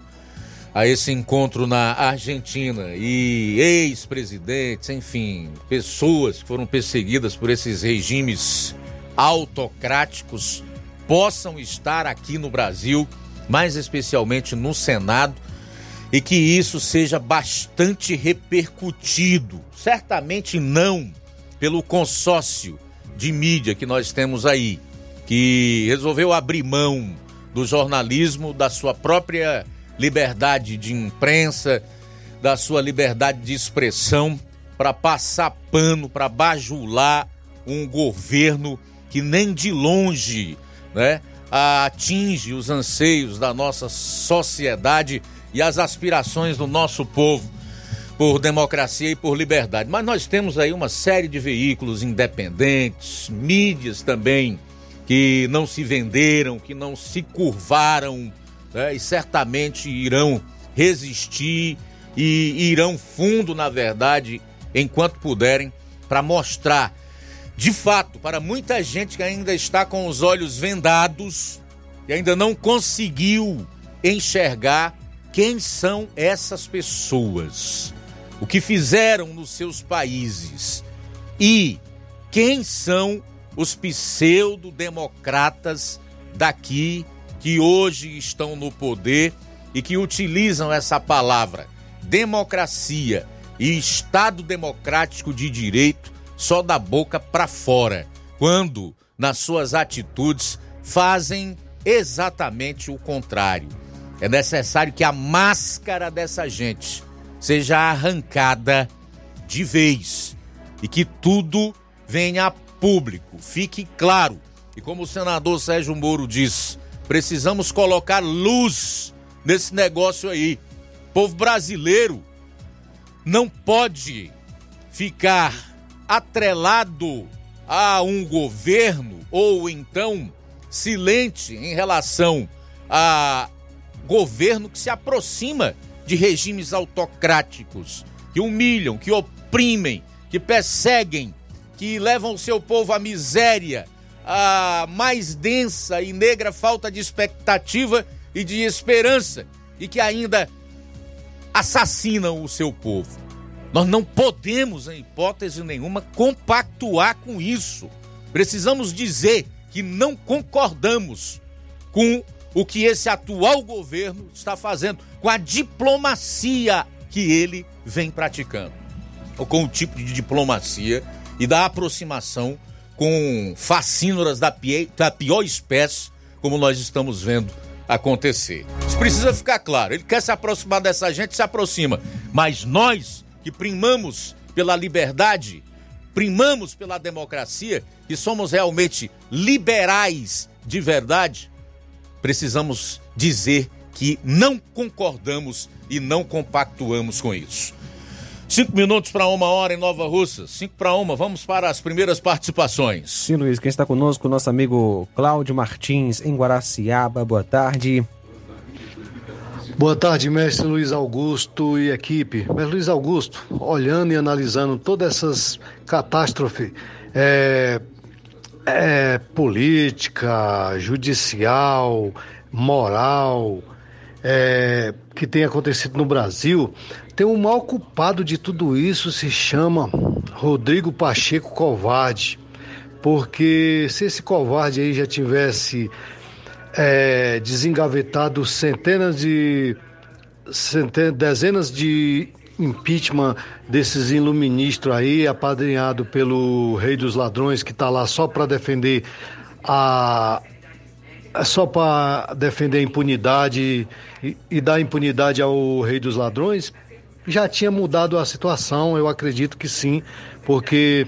a esse encontro na Argentina e ex-presidentes, enfim, pessoas que foram perseguidas por esses regimes autocráticos possam estar aqui no Brasil, mais especialmente no Senado, e que isso seja bastante repercutido. Certamente não pelo consórcio de mídia que nós temos aí, que resolveu abrir mão do jornalismo, da sua própria liberdade de imprensa, da sua liberdade de expressão para passar pano, para bajular um governo que nem de longe né, atinge os anseios da nossa sociedade e as aspirações do nosso povo por democracia e por liberdade. Mas nós temos aí uma série de veículos independentes, mídias também que não se venderam, que não se curvaram né, e certamente irão resistir e irão fundo, na verdade, enquanto puderem, para mostrar de fato para muita gente que ainda está com os olhos vendados e ainda não conseguiu enxergar quem são essas pessoas, o que fizeram nos seus países? E quem são os pseudo-democratas daqui que hoje estão no poder e que utilizam essa palavra? Democracia e Estado democrático de direito só da boca para fora, quando nas suas atitudes fazem exatamente o contrário. É necessário que a máscara dessa gente seja arrancada de vez e que tudo venha a público, fique claro. E como o senador Sérgio Moro diz, Precisamos colocar luz nesse negócio aí. O povo brasileiro não pode ficar atrelado a um governo ou então silente em relação a governo que se aproxima de regimes autocráticos, que humilham, que oprimem, que perseguem, que levam o seu povo à miséria, a mais densa e negra falta de expectativa e de esperança e que ainda assassinam o seu povo. Nós não podemos, em hipótese nenhuma, compactuar com isso. Precisamos dizer que não concordamos com o que esse atual governo está fazendo, com a diplomacia que ele vem praticando, ou com o tipo de diplomacia e da aproximação com facínoras da, da pior espécie, como nós estamos vendo acontecer. Isso precisa ficar claro. Ele quer se aproximar dessa gente, se aproxima. Mas nós que primamos pela liberdade, primamos pela democracia, que somos realmente liberais de verdade, precisamos dizer que não concordamos e não compactuamos com isso. Cinco minutos para uma hora em Nova Russa. Cinco para uma. Vamos para as primeiras participações. Sim, Luiz, quem está conosco, nosso amigo Cláudio Martins, em Guaraciaba. Boa tarde. Boa tarde, mestre Luiz Augusto e equipe. Mestre Luiz Augusto, olhando e analisando todas essas catástrofes é, é, política, judicial, moral, é, que tem acontecido no Brasil, tem um mal culpado de tudo isso se chama Rodrigo Pacheco Covarde. Porque se esse covarde aí já tivesse é, desengavetado centenas de. Centenas, dezenas de impeachment desses iluministros aí, apadrinhado pelo rei dos ladrões, que está lá só para defender a. só para defender a impunidade e, e dar impunidade ao rei dos ladrões, já tinha mudado a situação, eu acredito que sim, porque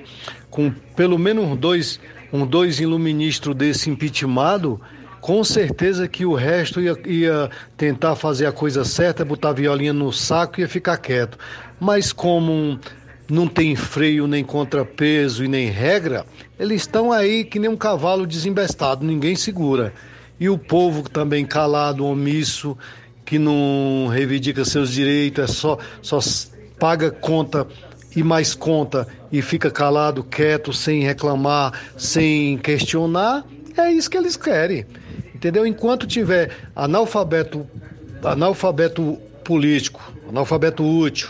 com pelo menos dois, um dois iluministros desse impeachmentado, com certeza que o resto ia, ia, tentar fazer a coisa certa, botar a violinha no saco e ia ficar quieto. Mas como não tem freio, nem contrapeso e nem regra, eles estão aí que nem um cavalo desembestado, ninguém segura. E o povo também calado, omisso, que não reivindica seus direitos, é só, só paga conta e mais conta e fica calado, quieto, sem reclamar, sem questionar, é isso que eles querem. Entendeu? Enquanto tiver analfabeto, analfabeto político, analfabeto útil,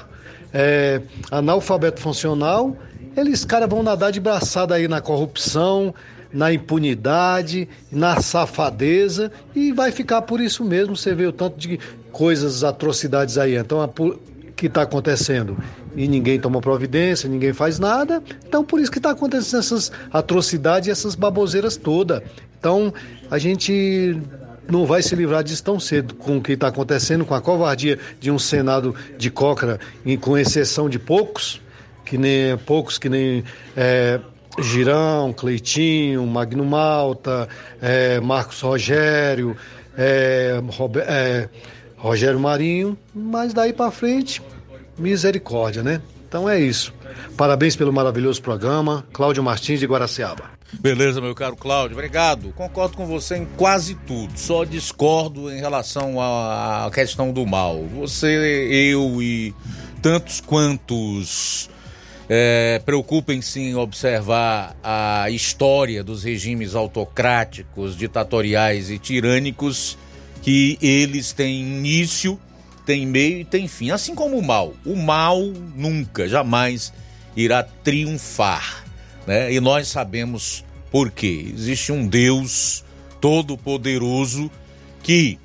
é, analfabeto funcional, eles caras vão nadar de braçada aí na corrupção, na impunidade, na safadeza e vai ficar por isso mesmo. Você vê o tanto de coisas, atrocidades aí. Então, a, que está acontecendo e ninguém toma providência, ninguém faz nada. Então, por isso que está acontecendo essas atrocidades e essas baboseiras todas. Então, a gente não vai se livrar disso tão cedo com o que está acontecendo, com a covardia de um Senado de cócra, com exceção de poucos, que nem poucos que nem é, Girão, Cleitinho, Magno Malta, é, Marcos Rogério, é, é, Rogério Marinho, mas daí para frente, misericórdia, né? Então é isso. Parabéns pelo maravilhoso programa. Cláudio Martins de Guaraciaba. Beleza, meu caro Cláudio, obrigado. Concordo com você em quase tudo, só discordo em relação à questão do mal. Você, eu e tantos quantos é, preocupem-se em observar a história dos regimes autocráticos, ditatoriais e tirânicos, que eles têm início, têm meio e têm fim. Assim como o mal. O mal nunca, jamais irá triunfar. Né? E nós sabemos por quê. Existe um Deus todo-poderoso que,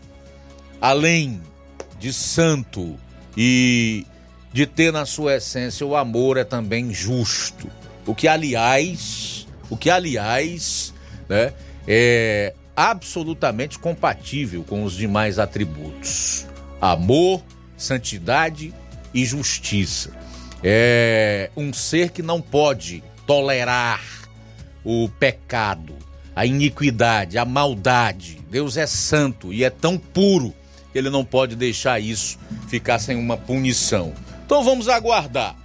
além de santo e de ter na sua essência o amor é também justo. O que aliás, o que aliás, né, é absolutamente compatível com os demais atributos: amor, santidade e justiça. É um ser que não pode tolerar o pecado, a iniquidade, a maldade. Deus é santo e é tão puro que ele não pode deixar isso ficar sem uma punição. Então vamos aguardar.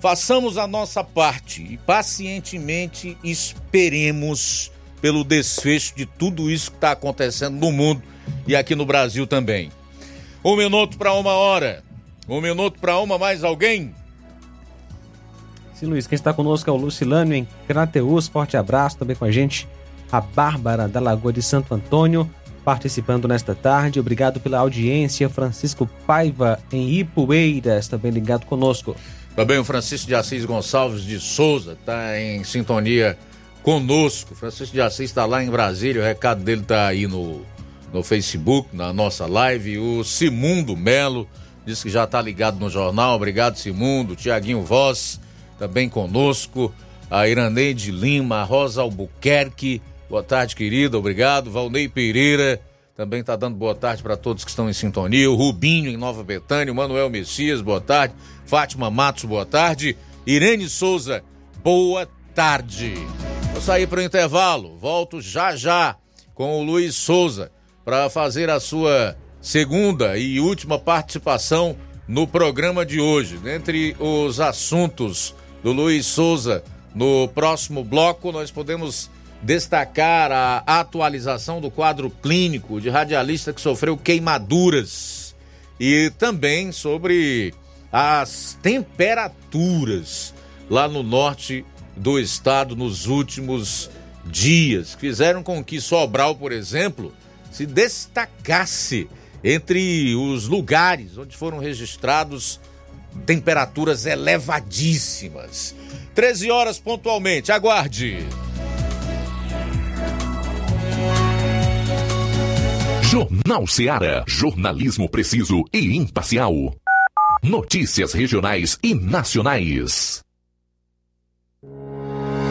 Façamos a nossa parte e pacientemente esperemos pelo desfecho de tudo isso que está acontecendo no mundo e aqui no Brasil também. Um minuto para uma hora. Um minuto para uma, mais alguém? Sim, Luiz, quem está conosco é o Lucilânio em Crateus. Forte abraço também com a gente. A Bárbara da Lagoa de Santo Antônio participando nesta tarde. Obrigado pela audiência. Francisco Paiva, em Ipueiras, também ligado conosco. Também o Francisco de Assis Gonçalves de Souza está em sintonia conosco. Francisco de Assis está lá em Brasília, o recado dele está aí no, no Facebook, na nossa live. O Simundo Melo disse que já está ligado no jornal. Obrigado, Simundo. Tiaguinho Voz também conosco. A Iraneide Lima, a Rosa Albuquerque, Boa tarde, querido. Obrigado. Valnei Pereira também está dando boa tarde para todos que estão em sintonia. O Rubinho em Nova Betânia. O Manuel Messias, boa tarde. Fátima Matos, boa tarde. Irene Souza, boa tarde. Vou sair para o intervalo. Volto já já com o Luiz Souza para fazer a sua segunda e última participação no programa de hoje. Dentre os assuntos do Luiz Souza no próximo bloco, nós podemos destacar a atualização do quadro clínico de radialista que sofreu queimaduras e também sobre as temperaturas lá no norte do estado nos últimos dias, fizeram com que Sobral, por exemplo, se destacasse entre os lugares onde foram registrados temperaturas elevadíssimas. 13 horas pontualmente, aguarde. Jornal Seara. Jornalismo preciso e imparcial. Notícias regionais e nacionais. Thank you.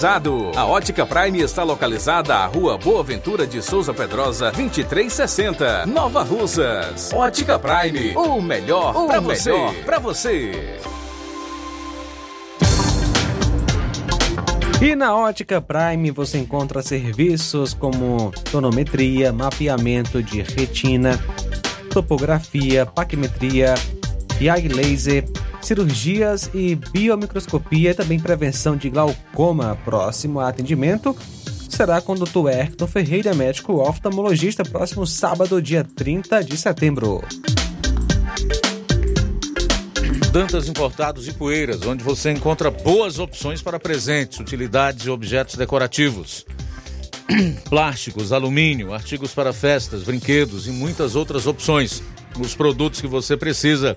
A Ótica Prime está localizada à Rua Boa Ventura de Souza Pedrosa, 2360, Nova Russas. Ótica Prime, o melhor para você. Para você. E na Ótica Prime você encontra serviços como tonometria, mapeamento de retina, topografia, paquimetria, IAG laser, cirurgias e biomicroscopia e também prevenção de glaucoma. Próximo atendimento será com o Dr. Erton Ferreira, médico oftalmologista, próximo sábado, dia 30 de setembro. Dantas Importados e Poeiras, onde você encontra boas opções para presentes, utilidades e objetos decorativos. Plásticos, alumínio, artigos para festas, brinquedos e muitas outras opções. Os produtos que você precisa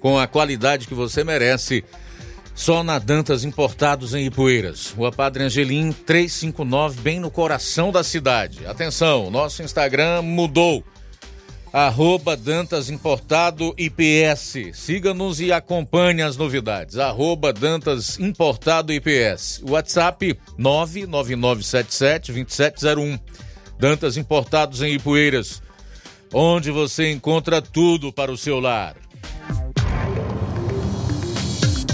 com a qualidade que você merece. Só na Dantas Importados em Ipueiras. Rua Padre Angelim 359, bem no coração da cidade. Atenção, nosso Instagram mudou. arroba Dantas Importado IPS. Siga-nos e acompanhe as novidades. Arroba Dantas Importado IPS. WhatsApp 999772701. Dantas Importados em Ipueiras, onde você encontra tudo para o seu lar.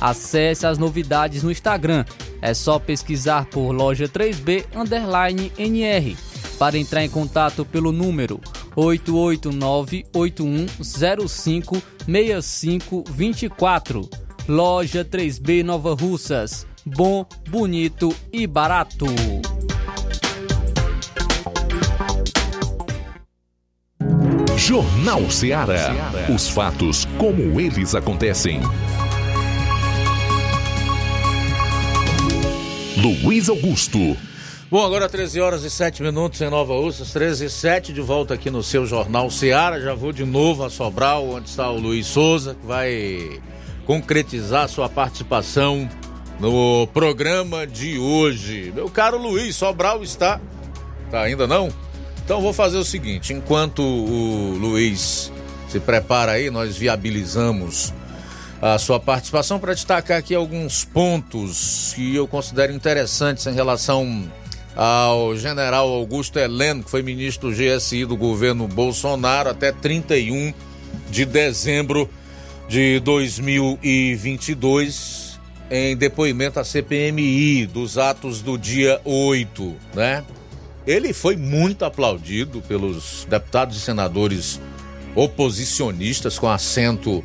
Acesse as novidades no Instagram. É só pesquisar por loja 3B underline NR. Para entrar em contato pelo número 889-8105-6524. Loja 3B Nova Russas. Bom, bonito e barato. Jornal Ceará. Os fatos como eles acontecem. Luiz Augusto. Bom, agora 13 horas e 7 minutos em Nova Ursas, 13 e 7, de volta aqui no seu Jornal Seara. Já vou de novo a Sobral, onde está o Luiz Souza, que vai concretizar sua participação no programa de hoje. Meu caro Luiz, Sobral está. Tá ainda não? Então vou fazer o seguinte: enquanto o Luiz se prepara aí, nós viabilizamos a sua participação para destacar aqui alguns pontos que eu considero interessantes em relação ao general Augusto Heleno, que foi ministro do GSI do governo Bolsonaro até 31 de dezembro de 2022, em depoimento à CPMI dos atos do dia 8, né? Ele foi muito aplaudido pelos deputados e senadores oposicionistas com assento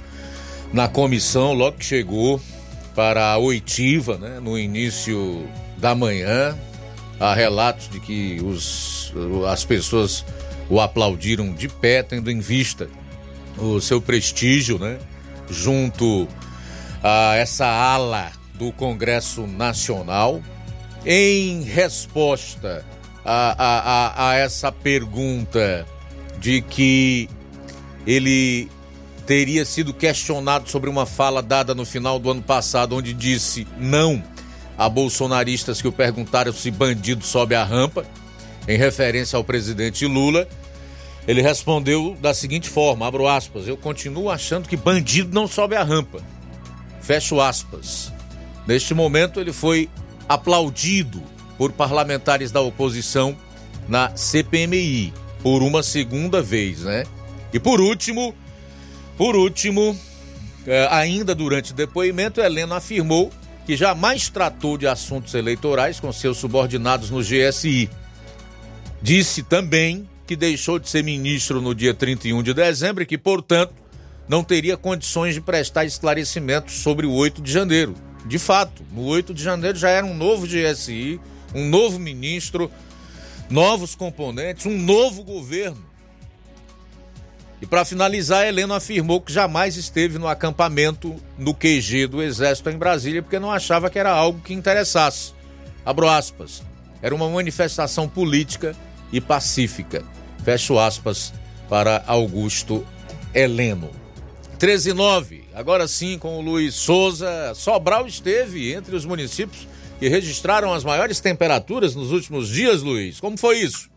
na comissão logo que chegou para a oitiva, né, no início da manhã. Há relatos de que os, as pessoas o aplaudiram de pé, tendo em vista o seu prestígio, né, junto a essa ala do Congresso Nacional. Em resposta a, a, a, a essa pergunta de que ele teria sido questionado sobre uma fala dada no final do ano passado, onde disse não a bolsonaristas que o perguntaram se bandido sobe a rampa, em referência ao presidente Lula. Ele respondeu da seguinte forma: abro aspas, eu continuo achando que bandido não sobe a rampa. Fecho aspas. Neste momento, ele foi aplaudido por parlamentares da oposição na CPMI por uma segunda vez, né? E por último, por último, eh, ainda durante o depoimento, Helena afirmou que jamais tratou de assuntos eleitorais com seus subordinados no GSI. Disse também que deixou de ser ministro no dia 31 de dezembro e que, portanto, não teria condições de prestar esclarecimentos sobre o 8 de janeiro. De fato, no 8 de janeiro já era um novo GSI, um novo ministro, novos componentes, um novo governo. E para finalizar, Helena afirmou que jamais esteve no acampamento no QG do Exército em Brasília porque não achava que era algo que interessasse. Abro aspas. Era uma manifestação política e pacífica. Fecho aspas para Augusto Heleno. 13 e 9. Agora sim, com o Luiz Souza. Sobral esteve entre os municípios que registraram as maiores temperaturas nos últimos dias, Luiz. Como foi isso?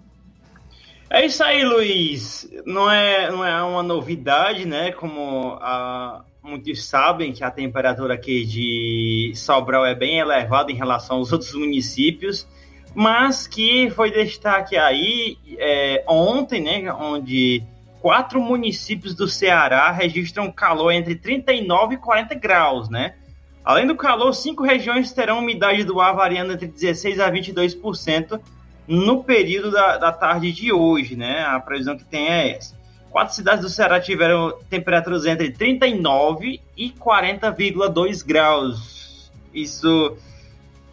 É isso aí, Luiz. Não é, não é uma novidade, né? Como a, muitos sabem que a temperatura aqui de Sobral é bem elevada em relação aos outros municípios, mas que foi destaque aí é, ontem, né? Onde quatro municípios do Ceará registram calor entre 39 e 40 graus, né? Além do calor, cinco regiões terão umidade do ar variando entre 16 a 22%, no período da, da tarde de hoje, né? A previsão que tem é essa. Quatro cidades do Ceará tiveram temperaturas entre 39 e 40,2 graus. Isso,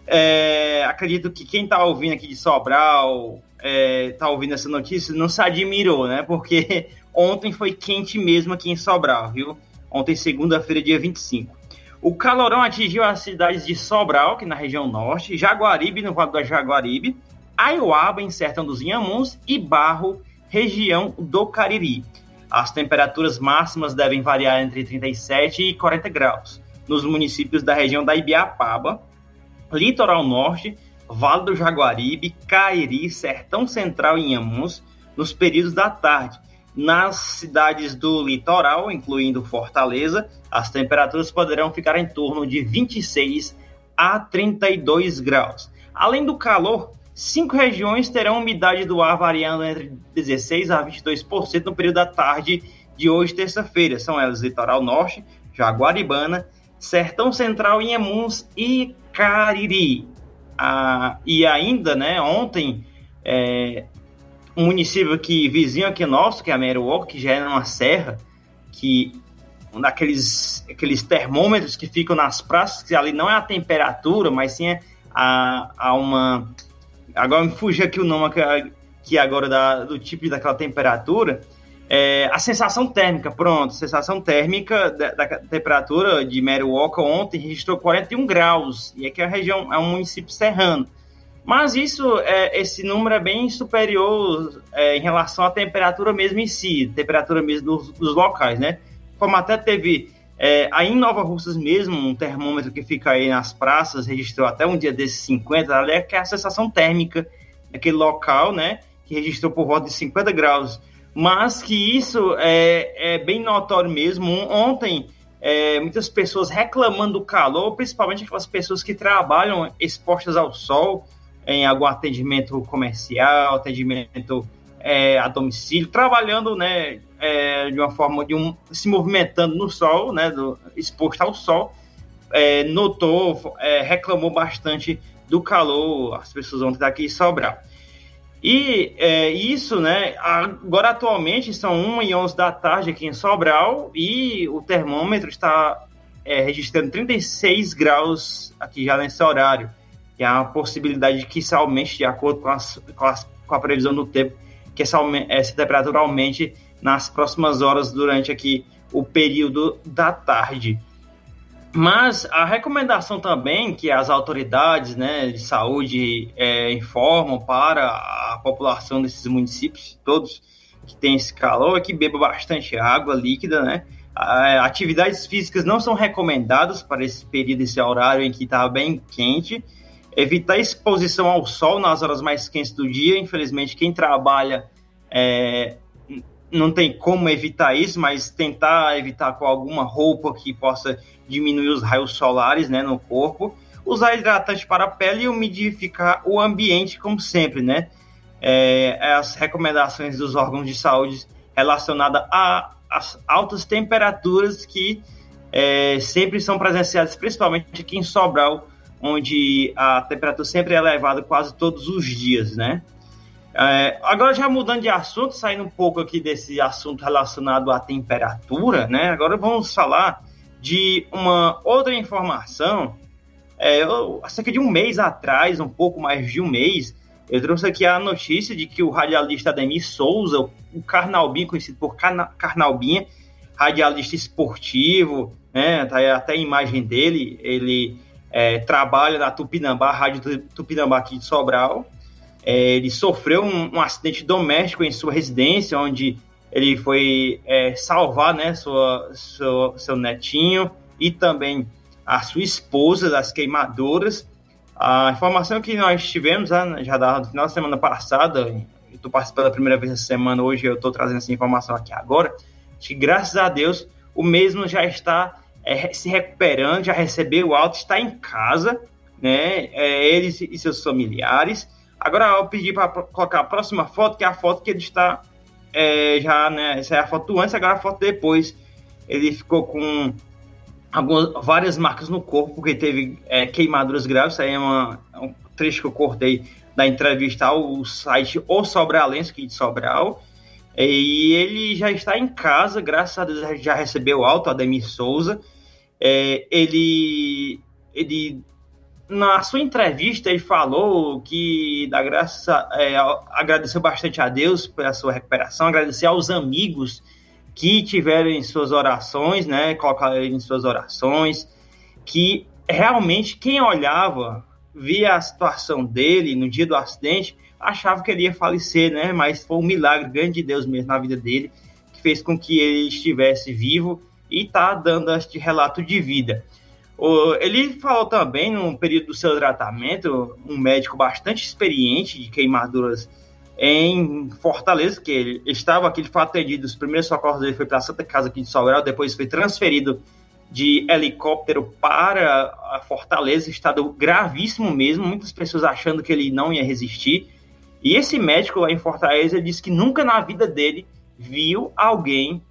é, acredito que quem está ouvindo aqui de Sobral, está é, tá ouvindo essa notícia, não se admirou, né? Porque ontem foi quente mesmo aqui em Sobral, viu? Ontem, segunda-feira, dia 25. O calorão atingiu as cidades de Sobral, que na região norte, Jaguaribe, no Vale do Jaguaribe, Aiuaba, em Sertão dos Inhamuns, e Barro, região do Cariri. As temperaturas máximas devem variar entre 37 e 40 graus. Nos municípios da região da Ibiapaba, Litoral Norte, Vale do Jaguaribe, Cariri, Sertão Central e Inhamuns, nos períodos da tarde. Nas cidades do litoral, incluindo Fortaleza, as temperaturas poderão ficar em torno de 26 a 32 graus. Além do calor, cinco regiões terão umidade do ar variando entre 16 a 22% no período da tarde de hoje, terça-feira. São elas Litoral Norte, Jaguaribana, Sertão Central, Inhamuns e Cariri. Ah, e ainda, né, ontem, é, um município que vizinho aqui nosso, que é a Meruoca, que já é uma serra, que um daqueles aqueles termômetros que ficam nas praças, que ali não é a temperatura, mas sim é a, a uma. Agora me fugiu aqui o nome que, agora da, do tipo daquela temperatura. É, a sensação térmica, pronto, sensação térmica da, da temperatura de Meruoca ontem registrou 41 graus, e aqui a região é um município serrano. Mas isso, é, esse número é bem superior é, em relação à temperatura mesmo em si, temperatura mesmo dos, dos locais, né? Como até teve é, aí em Nova Russas mesmo, um termômetro que fica aí nas praças, registrou até um dia desses 50, ali é que é a sensação térmica daquele local, né? Que registrou por volta de 50 graus. Mas que isso é, é bem notório mesmo. Ontem, é, muitas pessoas reclamando do calor, principalmente aquelas pessoas que trabalham expostas ao sol, em algum atendimento comercial, atendimento é, a domicílio, trabalhando, né, é, de uma forma de um se movimentando no sol, né, do, exposto ao sol, é, notou, é, reclamou bastante do calor, as pessoas ontem daqui em Sobral. E é, isso, né, agora atualmente são 1 e 11 da tarde aqui em Sobral e o termômetro está é, registrando 36 graus aqui já nesse horário e há a possibilidade de que isso aumente de acordo com, as, com, as, com a previsão do tempo, que essa, essa temperatura aumente nas próximas horas durante aqui o período da tarde. Mas a recomendação também que as autoridades né, de saúde é, informam para a população desses municípios, todos que têm esse calor, é que beba bastante água líquida, né? Atividades físicas não são recomendadas para esse período, esse horário em que está bem quente evitar exposição ao sol nas horas mais quentes do dia. Infelizmente, quem trabalha é, não tem como evitar isso, mas tentar evitar com alguma roupa que possa diminuir os raios solares né, no corpo. Usar hidratante para a pele e umidificar o ambiente, como sempre, né? É, as recomendações dos órgãos de saúde relacionadas às altas temperaturas que é, sempre são presenciadas, principalmente aqui em Sobral, onde a temperatura sempre é elevada quase todos os dias, né? É, agora já mudando de assunto, saindo um pouco aqui desse assunto relacionado à temperatura, né? Agora vamos falar de uma outra informação. É, eu, cerca de um mês atrás, um pouco mais de um mês, eu trouxe aqui a notícia de que o radialista Ademir Souza, o Carnalbinha, conhecido por Carnalbinha, radialista esportivo, né? Tá até a imagem dele, ele é, trabalha na Tupinambá, Rádio Tupinambá aqui de Sobral. É, ele sofreu um, um, acidente doméstico em sua residência, onde ele foi é, salvar né, sua, sua, seu netinho e também a sua esposa das queimaduras. A informação que nós tivemos né, já no final da semana passada, eu estou participando da primeira vez essa semana, hoje eu estou trazendo essa informação aqui agora, que graças a Deus o mesmo já está é, se recuperando, já recebeu o alto, está em casa, né? É, eles e seus familiares. Agora eu pedi para colocar a próxima foto, que é a foto que ele está é, já, né? Essa é a foto antes, agora a foto depois. Ele ficou com algumas, várias marcas no corpo, porque teve é, queimaduras graves. Isso aí é, uma, é um trecho que eu cortei da entrevista ao site O Sobralense, aqui de Sobral. E ele já está em casa, graças a Deus já recebeu alto, Ademir Souza. É, ele, ele na sua entrevista, ele falou que da graça, é, agradeceu bastante a Deus pela sua recuperação, agradecer aos amigos que tiveram em suas orações, né, colocaram ele em suas orações, que realmente quem olhava, via a situação dele no dia do acidente, achava que ele ia falecer, né, mas foi um milagre grande de Deus mesmo na vida dele, que fez com que ele estivesse vivo e está dando este relato de vida. Ele falou também, no período do seu tratamento, um médico bastante experiente de queimaduras em Fortaleza, que ele estava aqui, ele foi atendido, os primeiros socorros dele foi para a Santa Casa aqui de Sobral, depois foi transferido de helicóptero para a Fortaleza, estado gravíssimo mesmo, muitas pessoas achando que ele não ia resistir. E esse médico lá em Fortaleza disse que nunca na vida dele viu alguém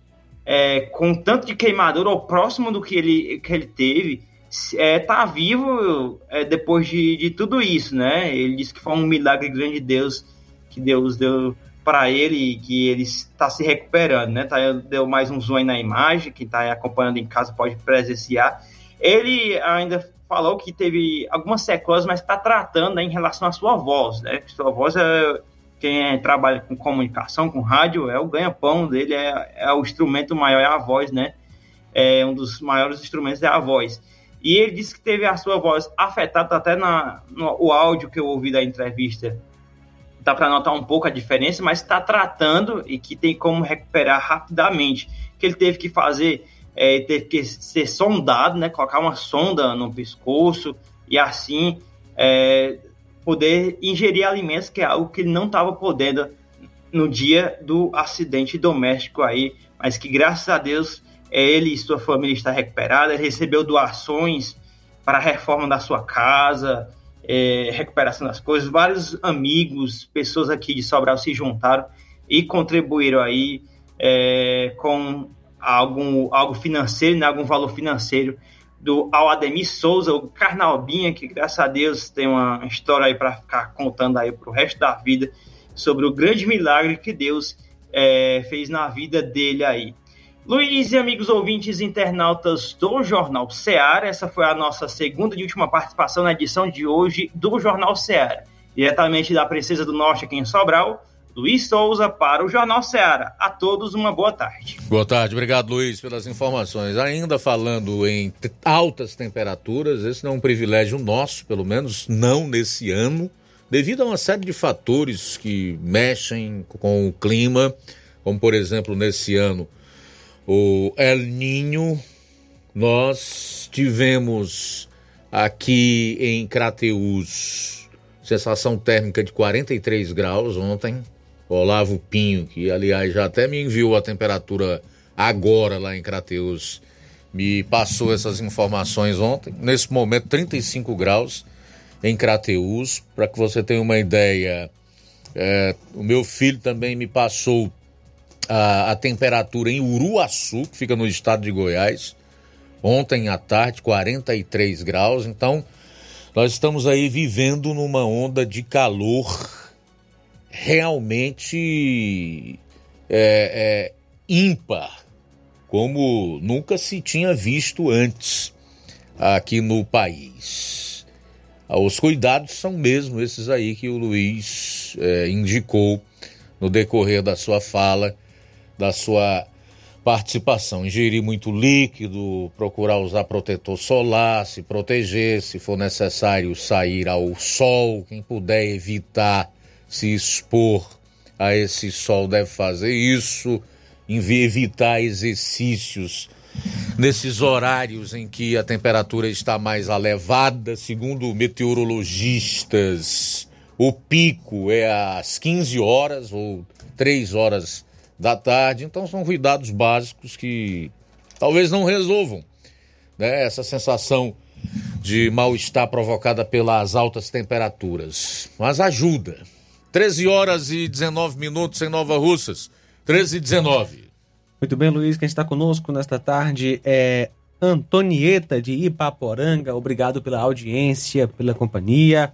é, com tanto de queimadura ou próximo do que ele, que ele teve, é, tá vivo é, depois de, de tudo isso, né? Ele disse que foi um milagre grande de Deus que Deus deu para ele e que ele está se recuperando, né? Tá, deu mais um zoom na imagem, quem está acompanhando em casa pode presenciar. Ele ainda falou que teve algumas sequelas, mas está tratando né, em relação à sua voz, né? Sua voz é quem é, trabalha com comunicação, com rádio, é o ganha-pão dele, é, é o instrumento maior, é a voz, né? É um dos maiores instrumentos é a voz. E ele disse que teve a sua voz afetada até na, no o áudio que eu ouvi da entrevista. Dá para notar um pouco a diferença, mas está tratando e que tem como recuperar rapidamente. Que ele teve que fazer, é, teve que ser sondado, né? Colocar uma sonda no pescoço e assim é, poder ingerir alimentos, que é algo que ele não estava podendo no dia do acidente doméstico aí, mas que graças a Deus ele e sua família está recuperada, ele recebeu doações para a reforma da sua casa, é, recuperação das coisas. Vários amigos, pessoas aqui de Sobral se juntaram e contribuíram aí é, com algum, algo financeiro, né, algum valor financeiro do ao Ademir Souza, o Carnalbinha, que graças a Deus tem uma história aí para ficar contando aí para o resto da vida sobre o grande milagre que Deus é, fez na vida dele aí. Luiz e amigos ouvintes internautas do Jornal Ceará, essa foi a nossa segunda e última participação na edição de hoje do Jornal Ceará. Diretamente da Princesa do Norte aqui em Sobral, Luiz Souza para o Jornal Ceará. A todos uma boa tarde. Boa tarde, obrigado Luiz pelas informações. Ainda falando em altas temperaturas, esse não é um privilégio nosso, pelo menos não nesse ano, devido a uma série de fatores que mexem com o clima, como por exemplo nesse ano o El Ninho, nós tivemos aqui em Crateus sensação térmica de 43 graus ontem. Olavo Pinho, que aliás já até me enviou a temperatura agora lá em Crateus, me passou essas informações ontem. Nesse momento, 35 graus em Crateus. Para que você tenha uma ideia, é, o meu filho também me passou a, a temperatura em Uruaçu, que fica no estado de Goiás, ontem à tarde, 43 graus. Então, nós estamos aí vivendo numa onda de calor realmente é, é, ímpar, como nunca se tinha visto antes aqui no país. Os cuidados são mesmo esses aí que o Luiz é, indicou no decorrer da sua fala da sua participação. Ingerir muito líquido, procurar usar protetor solar, se proteger, se for necessário sair ao sol, quem puder evitar se expor a esse sol deve fazer isso, evitar exercícios nesses horários em que a temperatura está mais elevada, segundo meteorologistas, o pico é às 15 horas ou 3 horas da tarde. Então são cuidados básicos que talvez não resolvam né, essa sensação de mal-estar provocada pelas altas temperaturas. Mas ajuda. 13 horas e 19 minutos em Nova Russas. 13 e 19. Muito bem, Luiz. Quem está conosco nesta tarde é Antonieta de Ipaporanga. Obrigado pela audiência, pela companhia.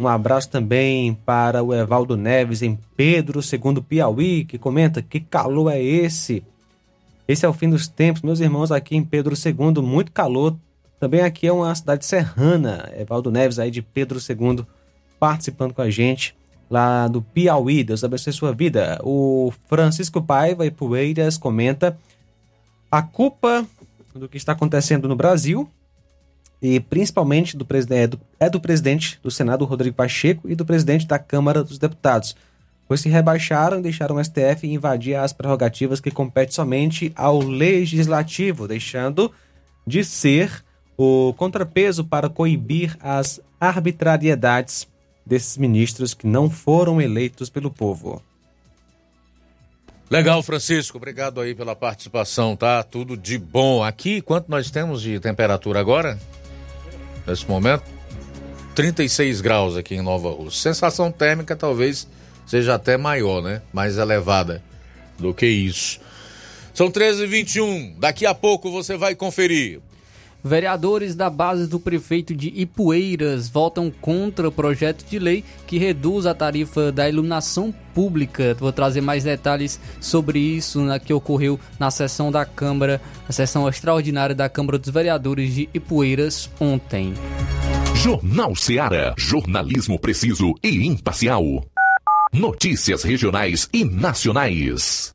Um abraço também para o Evaldo Neves em Pedro, segundo Piauí, que comenta que calor é esse? Esse é o fim dos tempos, meus irmãos, aqui em Pedro II, muito calor. Também aqui é uma cidade serrana, Evaldo Neves aí de Pedro II participando com a gente lá do Piauí. Deus abençoe sua vida. O Francisco Paiva e Poeiras comenta a culpa do que está acontecendo no Brasil e principalmente do é do, é do presidente do Senado, Rodrigo Pacheco, e do presidente da Câmara dos Deputados, pois se rebaixaram e deixaram o STF invadir as prerrogativas que competem somente ao legislativo, deixando de ser o contrapeso para coibir as arbitrariedades desses ministros que não foram eleitos pelo povo. Legal, Francisco. Obrigado aí pela participação, tá? Tudo de bom. Aqui, quanto nós temos de temperatura agora? Nesse momento? 36 graus aqui em Nova Rússia. Sensação térmica talvez seja até maior, né? Mais elevada do que isso. São 13h21. Daqui a pouco você vai conferir. Vereadores da base do prefeito de Ipueiras votam contra o projeto de lei que reduz a tarifa da iluminação pública. Vou trazer mais detalhes sobre isso na, que ocorreu na sessão da Câmara, a sessão extraordinária da Câmara dos Vereadores de Ipueiras ontem. Jornal Seara. Jornalismo preciso e imparcial. Notícias regionais e nacionais.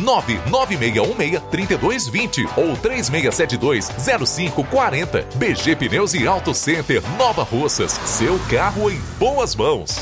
99616 3220 ou 3672 0540. BG Pneus e Auto Center Nova Russas. Seu carro em boas mãos.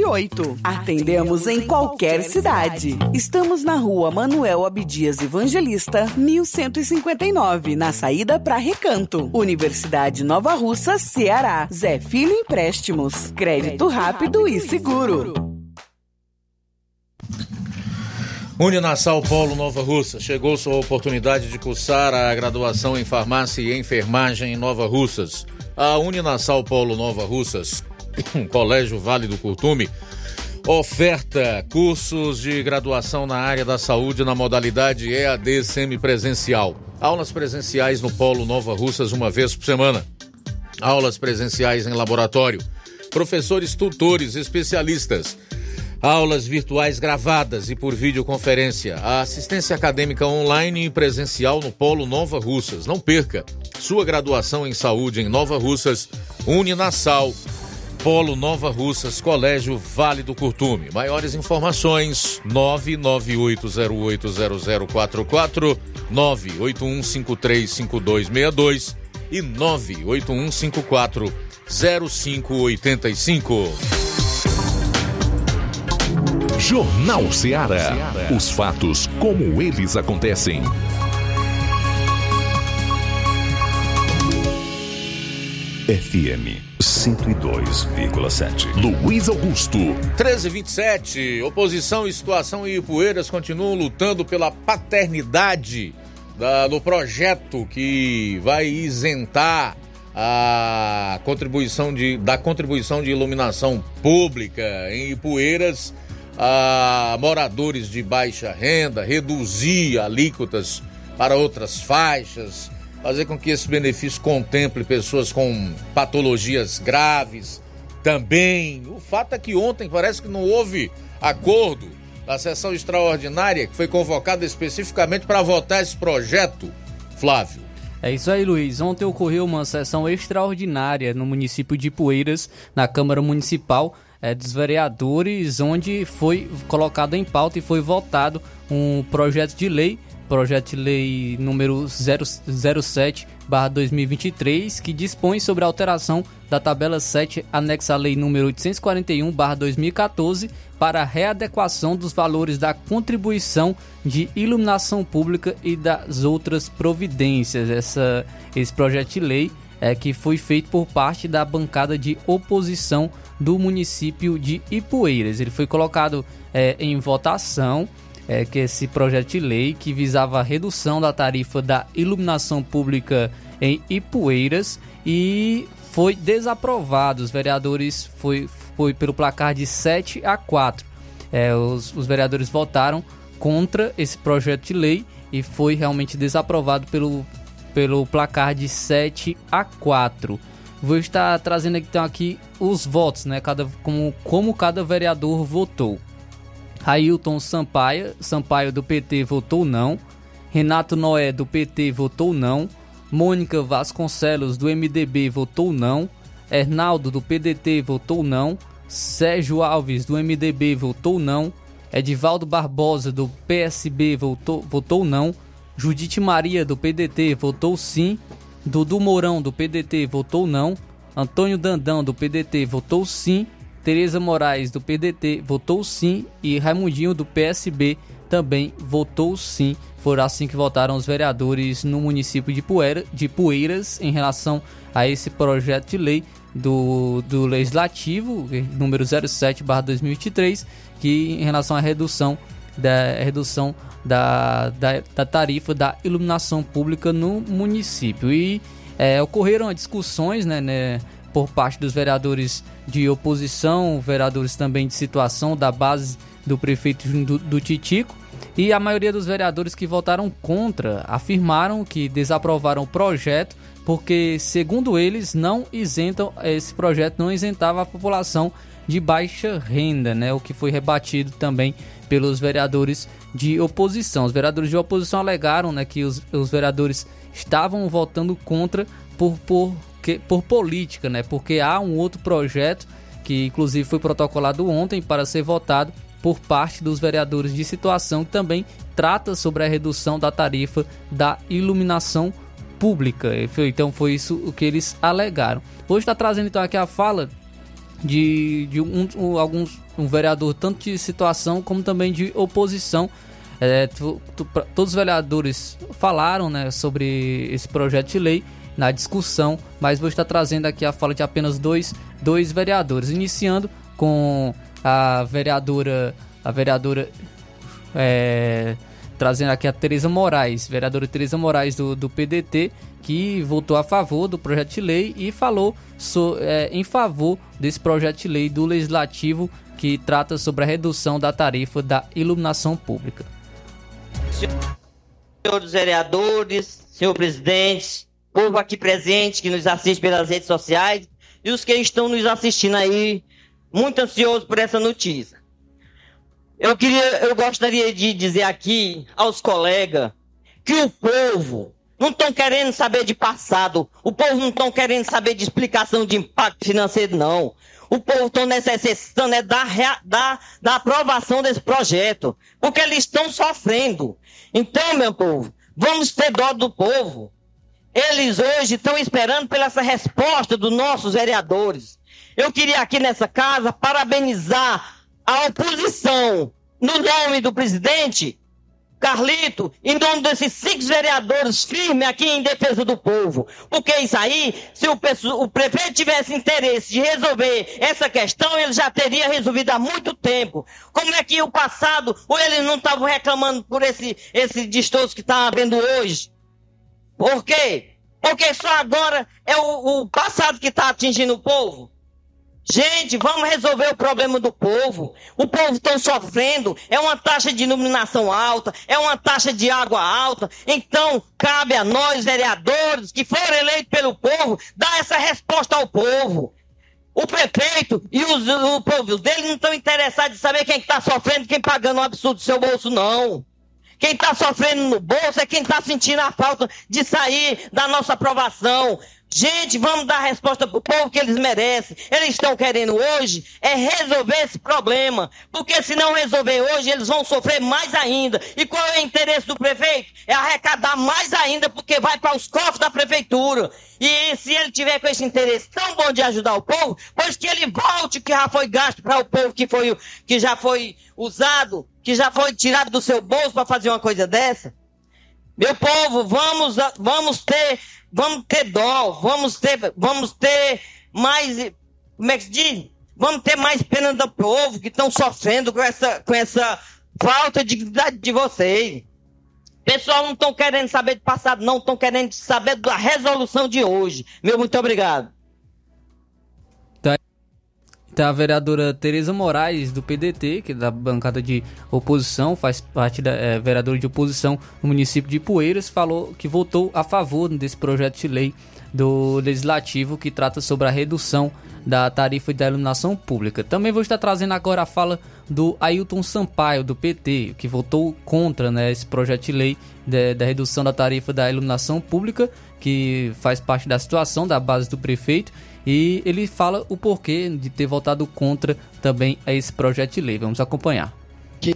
981330698. Atendemos em qualquer cidade. Estamos na rua Manuel Abdias Evangelista, 1159, na saída para Recanto. Universidade Nova Russa, Ceará. Zé Filho Empréstimos. Crédito rápido e seguro. Uninassal Polo Nova Russa. Chegou sua oportunidade de cursar a graduação em farmácia e enfermagem em Nova Russas. A Uninassal Polo Nova Russas Colégio Vale do Curtume oferta cursos de graduação na área da saúde na modalidade EAD semipresencial. Aulas presenciais no Polo Nova Russas uma vez por semana. Aulas presenciais em laboratório. Professores tutores especialistas. Aulas virtuais gravadas e por videoconferência. A assistência acadêmica online e presencial no Polo Nova Russas. Não perca sua graduação em saúde em Nova Russas, Uninasal, Polo Nova Russas, Colégio Vale do Curtume. Maiores informações: 998080044, 981535262 e 981540585. Jornal Ceará. Os fatos como eles acontecem. FM 102,7. Luiz Augusto. 1327. Oposição e situação em Ipueiras continuam lutando pela paternidade da, do projeto que vai isentar a contribuição de, da contribuição de iluminação pública em Ipueiras a moradores de baixa renda, reduzir alíquotas para outras faixas fazer com que esse benefício contemple pessoas com patologias graves também. O fato é que ontem parece que não houve acordo da sessão extraordinária que foi convocada especificamente para votar esse projeto, Flávio. É isso aí, Luiz. Ontem ocorreu uma sessão extraordinária no município de Poeiras, na Câmara Municipal é, dos Vereadores, onde foi colocado em pauta e foi votado um projeto de lei projeto de lei número 007/2023, que dispõe sobre a alteração da tabela 7 anexa à lei número 841/2014 para a readequação dos valores da contribuição de iluminação pública e das outras providências. Essa esse projeto de lei é que foi feito por parte da bancada de oposição do município de Ipueiras. Ele foi colocado é, em votação é, que esse projeto de lei que visava a redução da tarifa da iluminação pública em Ipueiras e foi desaprovado. Os vereadores foi, foi pelo placar de 7 a 4. É, os, os vereadores votaram contra esse projeto de lei e foi realmente desaprovado pelo, pelo placar de 7 a 4. Vou estar trazendo então aqui os votos, né? Cada, como, como cada vereador votou. Railton Sampaio, Sampaio do PT votou não. Renato Noé do PT votou não. Mônica Vasconcelos do MDB votou não. Hernaldo do PDT votou não. Sérgio Alves do MDB votou não. Edivaldo Barbosa do PSB votou, votou não. Judite Maria do PDT votou sim. Dudu Mourão do PDT votou não. Antônio Dandão do PDT votou sim. Tereza Moraes, do PDT, votou sim e Raimundinho, do PSB, também votou sim. Foram assim que votaram os vereadores no município de, Poeira, de Poeiras em relação a esse projeto de lei do, do Legislativo, número 07-2023, que em relação à redução da, redução da, da, da tarifa da iluminação pública no município. E é, ocorreram discussões né, né por parte dos vereadores de oposição, vereadores também de situação da base do prefeito do, do Titico. E a maioria dos vereadores que votaram contra afirmaram que desaprovaram o projeto porque, segundo eles, não isentam esse projeto não isentava a população de baixa renda, né? O que foi rebatido também pelos vereadores de oposição. Os vereadores de oposição alegaram, né, que os, os vereadores estavam votando contra por, por que, por política, né? Porque há um outro projeto que inclusive foi protocolado ontem para ser votado por parte dos vereadores de situação que também trata sobre a redução da tarifa da iluminação pública. Então foi isso o que eles alegaram. Hoje está trazendo então aqui a fala de, de um, um, alguns um vereador tanto de situação como também de oposição. É, tu, tu, todos os vereadores falaram né, sobre esse projeto de lei na discussão, mas vou estar trazendo aqui a fala de apenas dois, dois vereadores, iniciando com a vereadora, a vereadora é, trazendo aqui a Tereza Moraes, vereadora Tereza Moraes do, do PDT, que votou a favor do projeto de lei e falou so, é, em favor desse projeto de lei do Legislativo que trata sobre a redução da tarifa da iluminação pública. Senhores vereadores, senhor presidente, povo aqui presente que nos assiste pelas redes sociais e os que estão nos assistindo aí, muito ansioso por essa notícia. Eu queria, eu gostaria de dizer aqui aos colegas que o povo não estão querendo saber de passado, o povo não estão querendo saber de explicação de impacto financeiro, não. O povo está necessitando é da, da, da aprovação desse projeto, porque eles estão sofrendo. Então, meu povo, vamos ter dó do povo. Eles hoje estão esperando pela essa resposta dos nossos vereadores. Eu queria aqui nessa casa parabenizar a oposição, no nome do presidente, Carlito, em nome desses cinco vereadores firmes aqui em defesa do povo. Porque isso aí, se o, o, prefeito tivesse interesse de resolver essa questão, ele já teria resolvido há muito tempo. Como é que o passado, ou eles não estavam reclamando por esse, esse distorce que está havendo hoje? Por quê? Porque só agora é o, o passado que está atingindo o povo. Gente, vamos resolver o problema do povo. O povo está sofrendo. É uma taxa de iluminação alta, é uma taxa de água alta. Então, cabe a nós, vereadores, que foram eleitos pelo povo, dar essa resposta ao povo. O prefeito e os, o povo dele não estão interessados em saber quem está sofrendo, quem pagando um absurdo do seu bolso, não. Quem está sofrendo no bolso é quem está sentindo a falta de sair da nossa aprovação. Gente, vamos dar a resposta para o povo que eles merecem. Eles estão querendo hoje é resolver esse problema. Porque se não resolver hoje, eles vão sofrer mais ainda. E qual é o interesse do prefeito? É arrecadar mais ainda, porque vai para os cofres da prefeitura. E se ele tiver com esse interesse tão bom de ajudar o povo, pois que ele volte o que já foi gasto para o povo que, foi, que já foi usado, que já foi tirado do seu bolso para fazer uma coisa dessa. Meu povo, vamos, vamos ter Vamos ter dó, vamos ter, vamos ter mais, como é que se diz? Vamos ter mais pena do povo que estão sofrendo com essa, com essa falta de dignidade de vocês. Pessoal, não estão querendo saber do passado, não, estão querendo saber da resolução de hoje. Meu muito obrigado. Tá a vereadora Tereza Moraes, do PDT, que é da bancada de oposição, faz parte da é, vereadora de oposição no município de Poeiras, falou que votou a favor desse projeto de lei do Legislativo que trata sobre a redução da tarifa da iluminação pública. Também vou estar trazendo agora a fala do Ailton Sampaio, do PT, que votou contra né, esse projeto de lei de, da redução da tarifa da iluminação pública, que faz parte da situação da base do prefeito e ele fala o porquê de ter votado contra também a esse projeto de lei. Vamos acompanhar. Que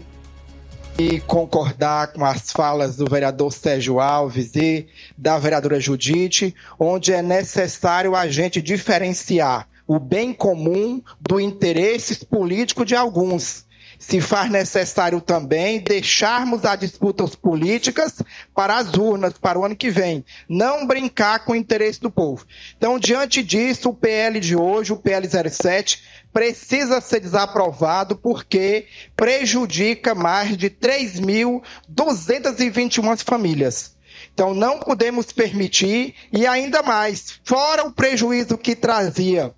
e concordar com as falas do vereador Sérgio Alves e da vereadora Judite, onde é necessário a gente diferenciar o bem comum do interesses políticos de alguns se faz necessário também deixarmos as disputas políticas para as urnas, para o ano que vem. Não brincar com o interesse do povo. Então, diante disso, o PL de hoje, o PL 07, precisa ser desaprovado porque prejudica mais de 3.221 famílias. Então, não podemos permitir, e ainda mais, fora o prejuízo que trazia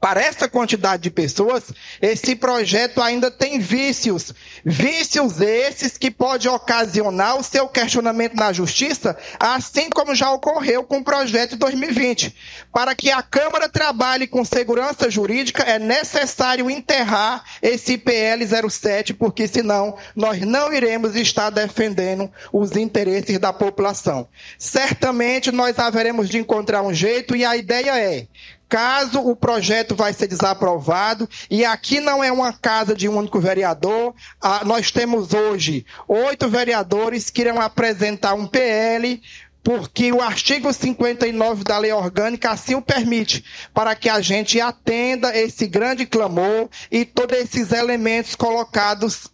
para essa quantidade de pessoas, esse projeto ainda tem vícios. Vícios esses que pode ocasionar o seu questionamento na justiça, assim como já ocorreu com o projeto de 2020. Para que a Câmara trabalhe com segurança jurídica, é necessário enterrar esse PL 07, porque senão nós não iremos estar defendendo os interesses da população. Certamente nós haveremos de encontrar um jeito e a ideia é caso o projeto vai ser desaprovado, e aqui não é uma casa de um único vereador, ah, nós temos hoje oito vereadores que irão apresentar um PL porque o artigo 59 da lei orgânica assim o permite, para que a gente atenda esse grande clamor e todos esses elementos colocados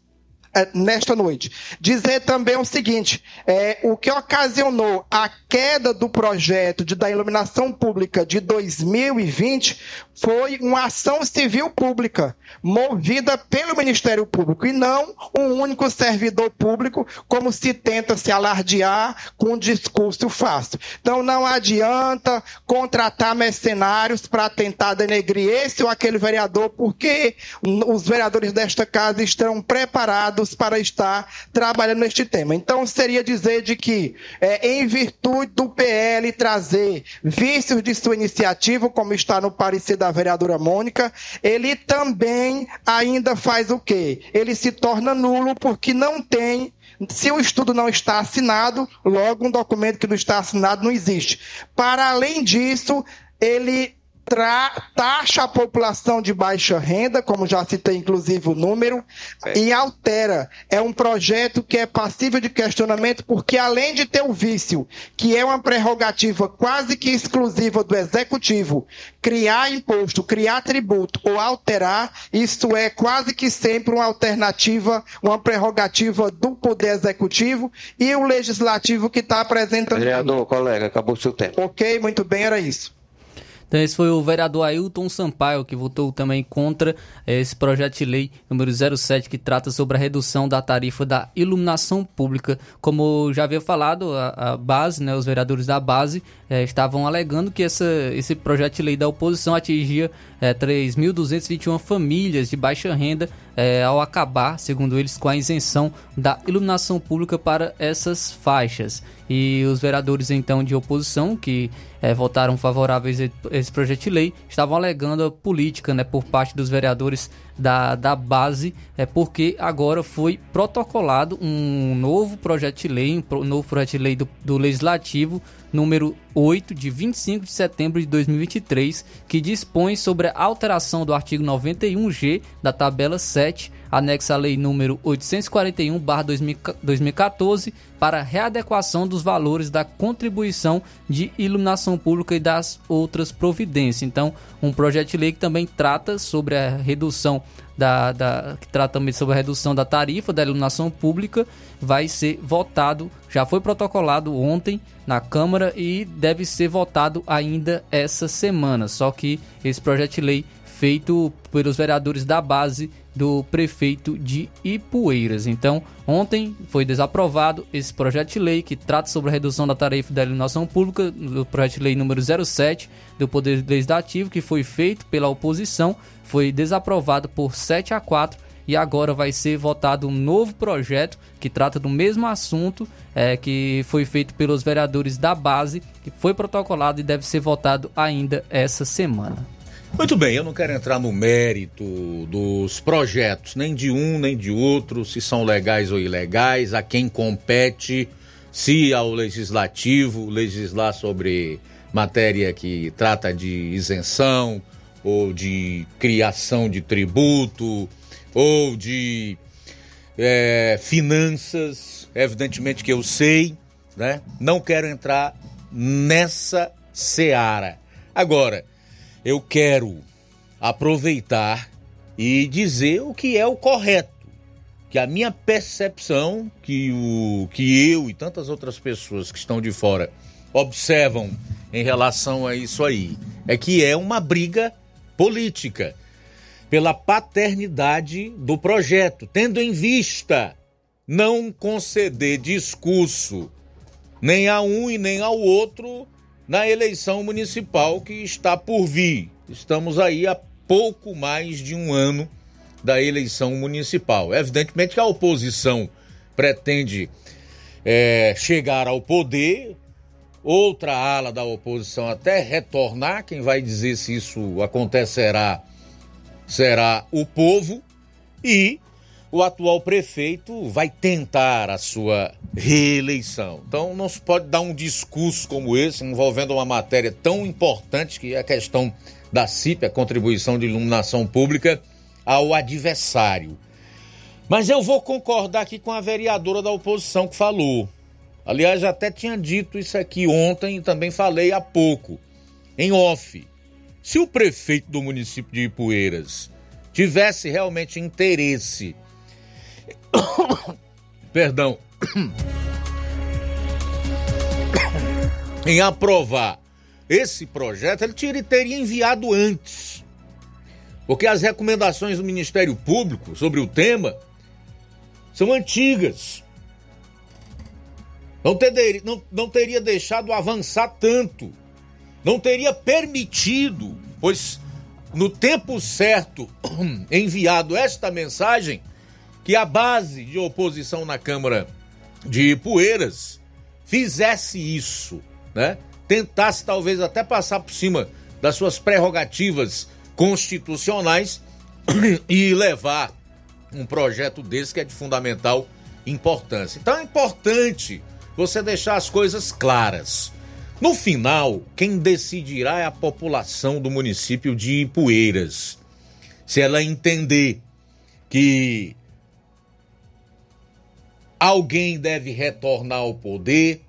nesta noite. Dizer também o seguinte: é, o que ocasionou a queda do projeto de, da iluminação pública de 2020 foi uma ação civil pública movida pelo Ministério Público e não um único servidor público, como se tenta se alardear com um discurso fácil. Então não adianta contratar mercenários para tentar denegrir esse ou aquele vereador, porque os vereadores desta casa estão preparados para estar trabalhando neste tema. Então seria dizer de que, é, em virtude do PL trazer vícios de sua iniciativa, como está no parecer da vereadora Mônica, ele também ainda faz o quê? Ele se torna nulo porque não tem se o estudo não está assinado, logo um documento que não está assinado não existe. Para além disso, ele taxa a população de baixa renda, como já citei inclusive o número, é. e altera. É um projeto que é passível de questionamento, porque além de ter o vício, que é uma prerrogativa quase que exclusiva do executivo, criar imposto, criar tributo ou alterar, isso é quase que sempre uma alternativa, uma prerrogativa do poder executivo e o legislativo que está apresentando. Vereador, colega, acabou o seu tempo. Ok, muito bem, era isso. Então esse foi o vereador Ailton Sampaio que votou também contra eh, esse projeto de lei número 07 que trata sobre a redução da tarifa da iluminação pública. Como já havia falado, a, a base, né, os vereadores da base eh, estavam alegando que essa, esse projeto de lei da oposição atingia é, 3.221 famílias de baixa renda é, ao acabar, segundo eles, com a isenção da iluminação pública para essas faixas. E os vereadores, então, de oposição, que é, votaram favoráveis a esse projeto de lei, estavam alegando a política né, por parte dos vereadores da, da base, é porque agora foi protocolado um novo projeto de lei, um novo projeto de lei do, do Legislativo, número 8, de 25 de setembro de 2023, que dispõe sobre a alteração do artigo 91G da tabela 7 anexa à lei número 841/2014 para readequação dos valores da contribuição de iluminação pública e das outras providências. Então, um projeto de lei que também trata sobre a redução da, da, que trata também sobre a redução da tarifa da iluminação pública vai ser votado, já foi protocolado ontem na Câmara e deve ser votado ainda essa semana. Só que esse projeto de lei feito pelos vereadores da base do prefeito de Ipueiras. Então, ontem foi desaprovado esse projeto de lei que trata sobre a redução da tarifa da iluminação pública, do projeto de lei número 07 do Poder Legislativo, que foi feito pela oposição, foi desaprovado por 7 a 4 e agora vai ser votado um novo projeto que trata do mesmo assunto é, que foi feito pelos vereadores da base, que foi protocolado e deve ser votado ainda essa semana. Muito bem, eu não quero entrar no mérito dos projetos, nem de um nem de outro, se são legais ou ilegais, a quem compete, se ao legislativo legislar sobre matéria que trata de isenção ou de criação de tributo ou de é, finanças, evidentemente que eu sei, né? Não quero entrar nessa seara. Agora, eu quero aproveitar e dizer o que é o correto, que a minha percepção, que o que eu e tantas outras pessoas que estão de fora observam em relação a isso aí, é que é uma briga política pela paternidade do projeto, tendo em vista não conceder discurso nem a um e nem ao outro na eleição municipal que está por vir. Estamos aí há pouco mais de um ano da eleição municipal. Evidentemente que a oposição pretende é, chegar ao poder, outra ala da oposição até retornar. Quem vai dizer se isso acontecerá será o povo e o atual prefeito vai tentar a sua reeleição. Então não se pode dar um discurso como esse envolvendo uma matéria tão importante que é a questão da CIP, a contribuição de iluminação pública, ao adversário. Mas eu vou concordar aqui com a vereadora da oposição que falou. Aliás, até tinha dito isso aqui ontem e também falei há pouco, em off. Se o prefeito do município de Ipueiras tivesse realmente interesse perdão, em aprovar esse projeto, ele teria- enviado antes. Porque as recomendações do Ministério Público sobre o tema são antigas. Não, ter- não, não teria deixado avançar tanto. Não teria permitido, pois no tempo certo enviado esta mensagem, que a base de oposição na Câmara de Poeiras fizesse isso, né? Tentasse talvez até passar por cima das suas prerrogativas constitucionais e levar um projeto desse que é de fundamental importância. Então é importante você deixar as coisas claras. No final, quem decidirá é a população do município de Ipueiras. Se ela entender que alguém deve retornar ao poder,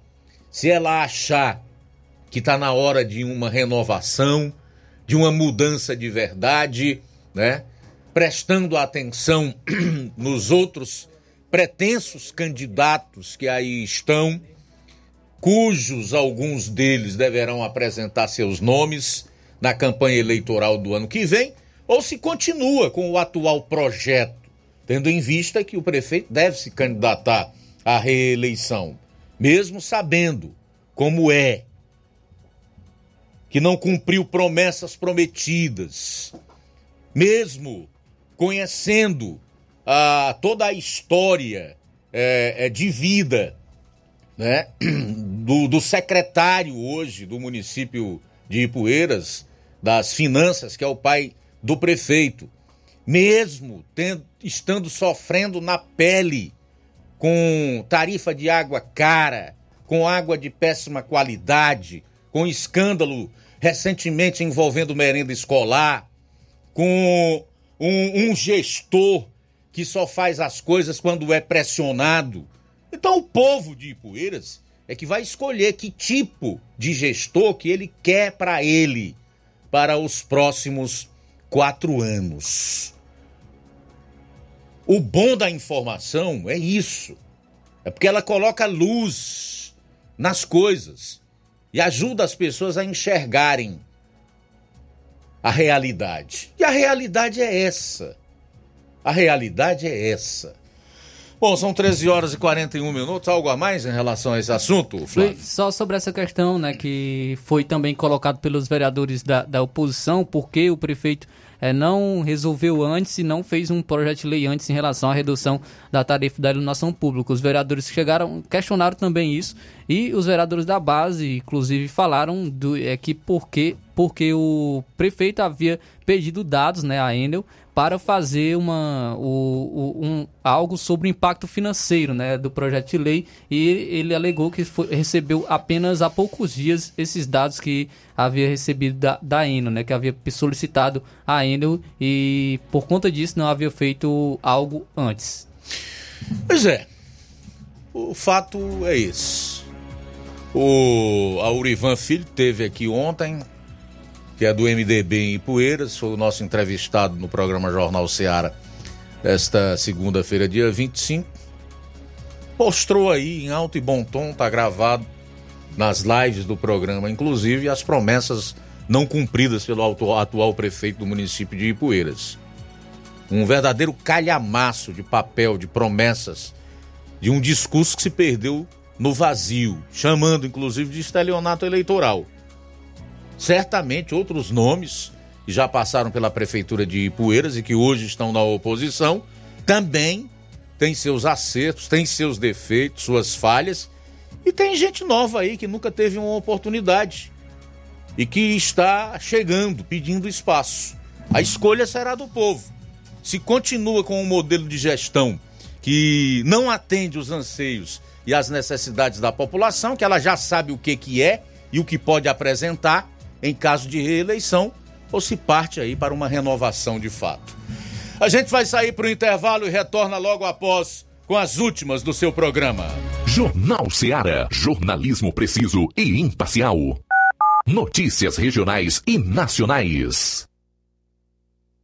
se ela achar que está na hora de uma renovação, de uma mudança de verdade, né? Prestando atenção nos outros pretensos candidatos que aí estão, cujos alguns deles deverão apresentar seus nomes na campanha eleitoral do ano que vem, ou se continua com o atual projeto, tendo em vista que o prefeito deve se candidatar à reeleição, mesmo sabendo como é que não cumpriu promessas prometidas, mesmo conhecendo a, toda a história é, é, de vida né, do, do secretário hoje do município de Ipueiras, das finanças, que é o pai do prefeito, mesmo tendo, estando sofrendo na pele com tarifa de água cara, com água de péssima qualidade, com escândalo recentemente envolvendo merenda escolar, com um, um gestor que só faz as coisas quando é pressionado. Então o povo de Ipueiras é que vai escolher que tipo de gestor que ele quer para ele para os próximos quatro anos. O bom da informação é isso. É porque ela coloca luz nas coisas e ajuda as pessoas a enxergarem a realidade. E a realidade é essa. A realidade é essa. Bom, são 13 horas e 41 minutos. Algo a mais em relação a esse assunto, Flávio? Só sobre essa questão, né, que foi também colocado pelos vereadores da, da oposição, porque o prefeito eh, não resolveu antes e não fez um projeto de lei antes em relação à redução da tarifa da iluminação pública. Os vereadores chegaram, questionaram também isso e os vereadores da base, inclusive, falaram do, é, que porque, porque o prefeito havia pedido dados né, à Enel para fazer uma, o, o- um, algo sobre o impacto financeiro né, do projeto de lei e ele alegou que foi- recebeu apenas há poucos dias esses dados que havia recebido da, da né, que havia solicitado a Enel e por conta disso não havia feito algo antes. Pois é. O fato é esse. O Aurivan Filho teve aqui ontem, que é do MDB em Ipueiras, foi o nosso entrevistado no programa Jornal Seara esta segunda-feira, dia 25. Mostrou aí em alto e bom tom, tá gravado nas lives do programa, inclusive as promessas não cumpridas pelo atual prefeito do município de Ipueiras. Um verdadeiro calhamaço de papel, de promessas, de um discurso que se perdeu no vazio, chamando inclusive de estelionato eleitoral. Certamente outros nomes que já passaram pela prefeitura de Ipueiras e que hoje estão na oposição também têm seus acertos, têm seus defeitos, suas falhas e tem gente nova aí que nunca teve uma oportunidade e que está chegando, pedindo espaço. A escolha será do povo. Se continua com um modelo de gestão que não atende os anseios e as necessidades da população, que ela já sabe o que, que é e o que pode apresentar em caso de reeleição, ou se parte aí para uma renovação de fato. A gente vai sair para o intervalo e retorna logo após com as últimas do seu programa. Jornal Seara. Jornalismo preciso e imparcial. Notícias regionais e nacionais.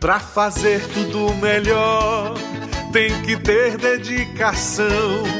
Pra fazer tudo melhor, tem que ter dedicação.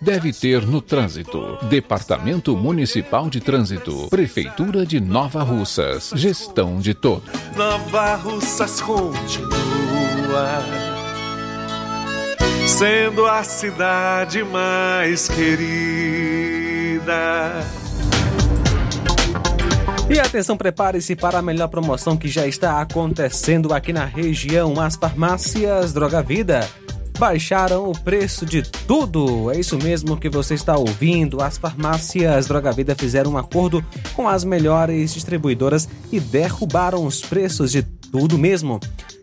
deve ter no trânsito. Departamento Municipal de Trânsito, Prefeitura de Nova Russas, gestão de todos. Nova Russas continua sendo a cidade mais querida. E atenção, prepare-se para a melhor promoção que já está acontecendo aqui na região. As farmácias Droga Vida baixaram o preço de tudo. É isso mesmo que você está ouvindo. As farmácias Droga Vida fizeram um acordo com as melhores distribuidoras e derrubaram os preços de tudo mesmo.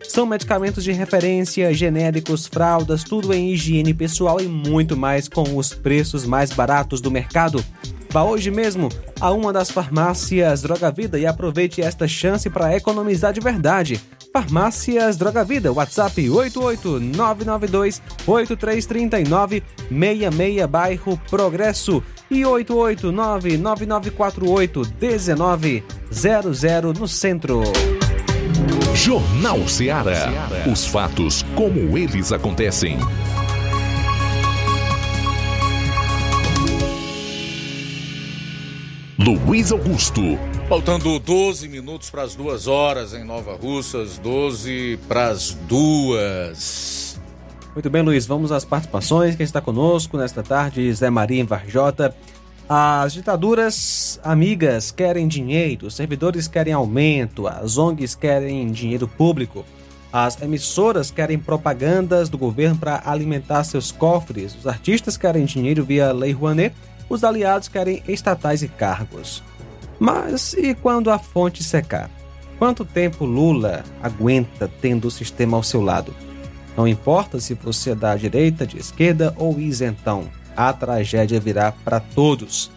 São medicamentos de referência, genéricos, fraldas, tudo em higiene pessoal e muito mais com os preços mais baratos do mercado. Vá hoje mesmo a uma das farmácias Droga Vida e aproveite esta chance para economizar de verdade. Farmácias Droga Vida, WhatsApp 88992 8339 66 bairro Progresso e 889 9948 1900 no centro. Jornal Ceará. Os fatos como eles acontecem. Luiz Augusto. Faltando 12 minutos para as duas horas em Nova Russas, 12 para as duas. Muito bem, Luiz, vamos às participações. Quem está conosco nesta tarde, Zé Maria em Varjota. As ditaduras amigas querem dinheiro, os servidores querem aumento, as ONGs querem dinheiro público, as emissoras querem propagandas do governo para alimentar seus cofres, os artistas querem dinheiro via Lei Rouanet, os aliados querem estatais e cargos. Mas e quando a fonte secar? Quanto tempo Lula aguenta tendo o sistema ao seu lado? Não importa se você é da direita, de esquerda ou isentão, a tragédia virá para todos.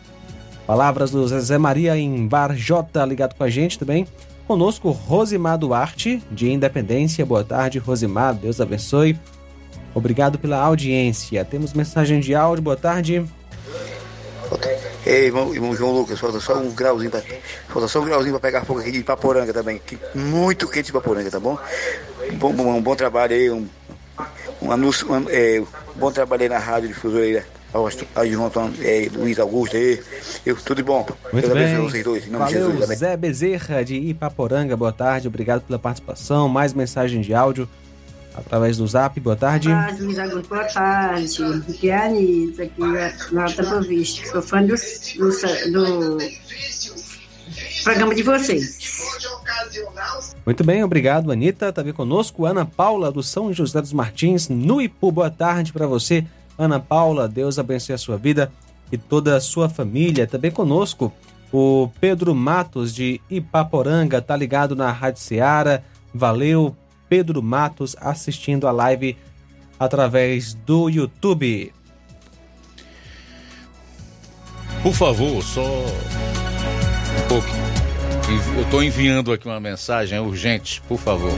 Palavras do Zezé Maria em Varjota, ligado com a gente também. Conosco, Rosimar Duarte, de Independência. Boa tarde, Rosimar. Deus abençoe. Obrigado pela audiência. Temos mensagem de áudio. Boa tarde. Ei, irmão, irmão João Lucas, falta só um grauzinho pra, falta só um grauzinho pra pegar fogo aqui de Paporanga também. Que, muito quente de Paporanga, tá bom? Um bom, um bom trabalho aí, um, um anúncio, um, é, um bom trabalho aí na rádio difusora aí, aí João Antônio, é, Luiz Augusto aí. Eu, tudo de bom. Muito Deus bem. vocês dois. Em nome de Valeu, Jesus, amém. Zé Bezerra, de Ipaporanga. Boa tarde. Obrigado pela participação. Mais mensagem de áudio através do zap. Boa tarde. Boa tarde. Aqui é a Anitta, aqui na Alta Boa Vista. Sou fã do, do, do programa de vocês. Muito bem, obrigado, Anitta. Também conosco, Ana Paula, do São José dos Martins, no Ipu. Boa tarde para você, Ana Paula. Deus abençoe a sua vida e toda a sua família. Também conosco, o Pedro Matos, de Ipaporanga, tá ligado na Rádio Seara. Valeu, Pedro Matos, assistindo a live através do YouTube. Por favor, só um pouco. Eu estou enviando aqui uma mensagem urgente, por favor.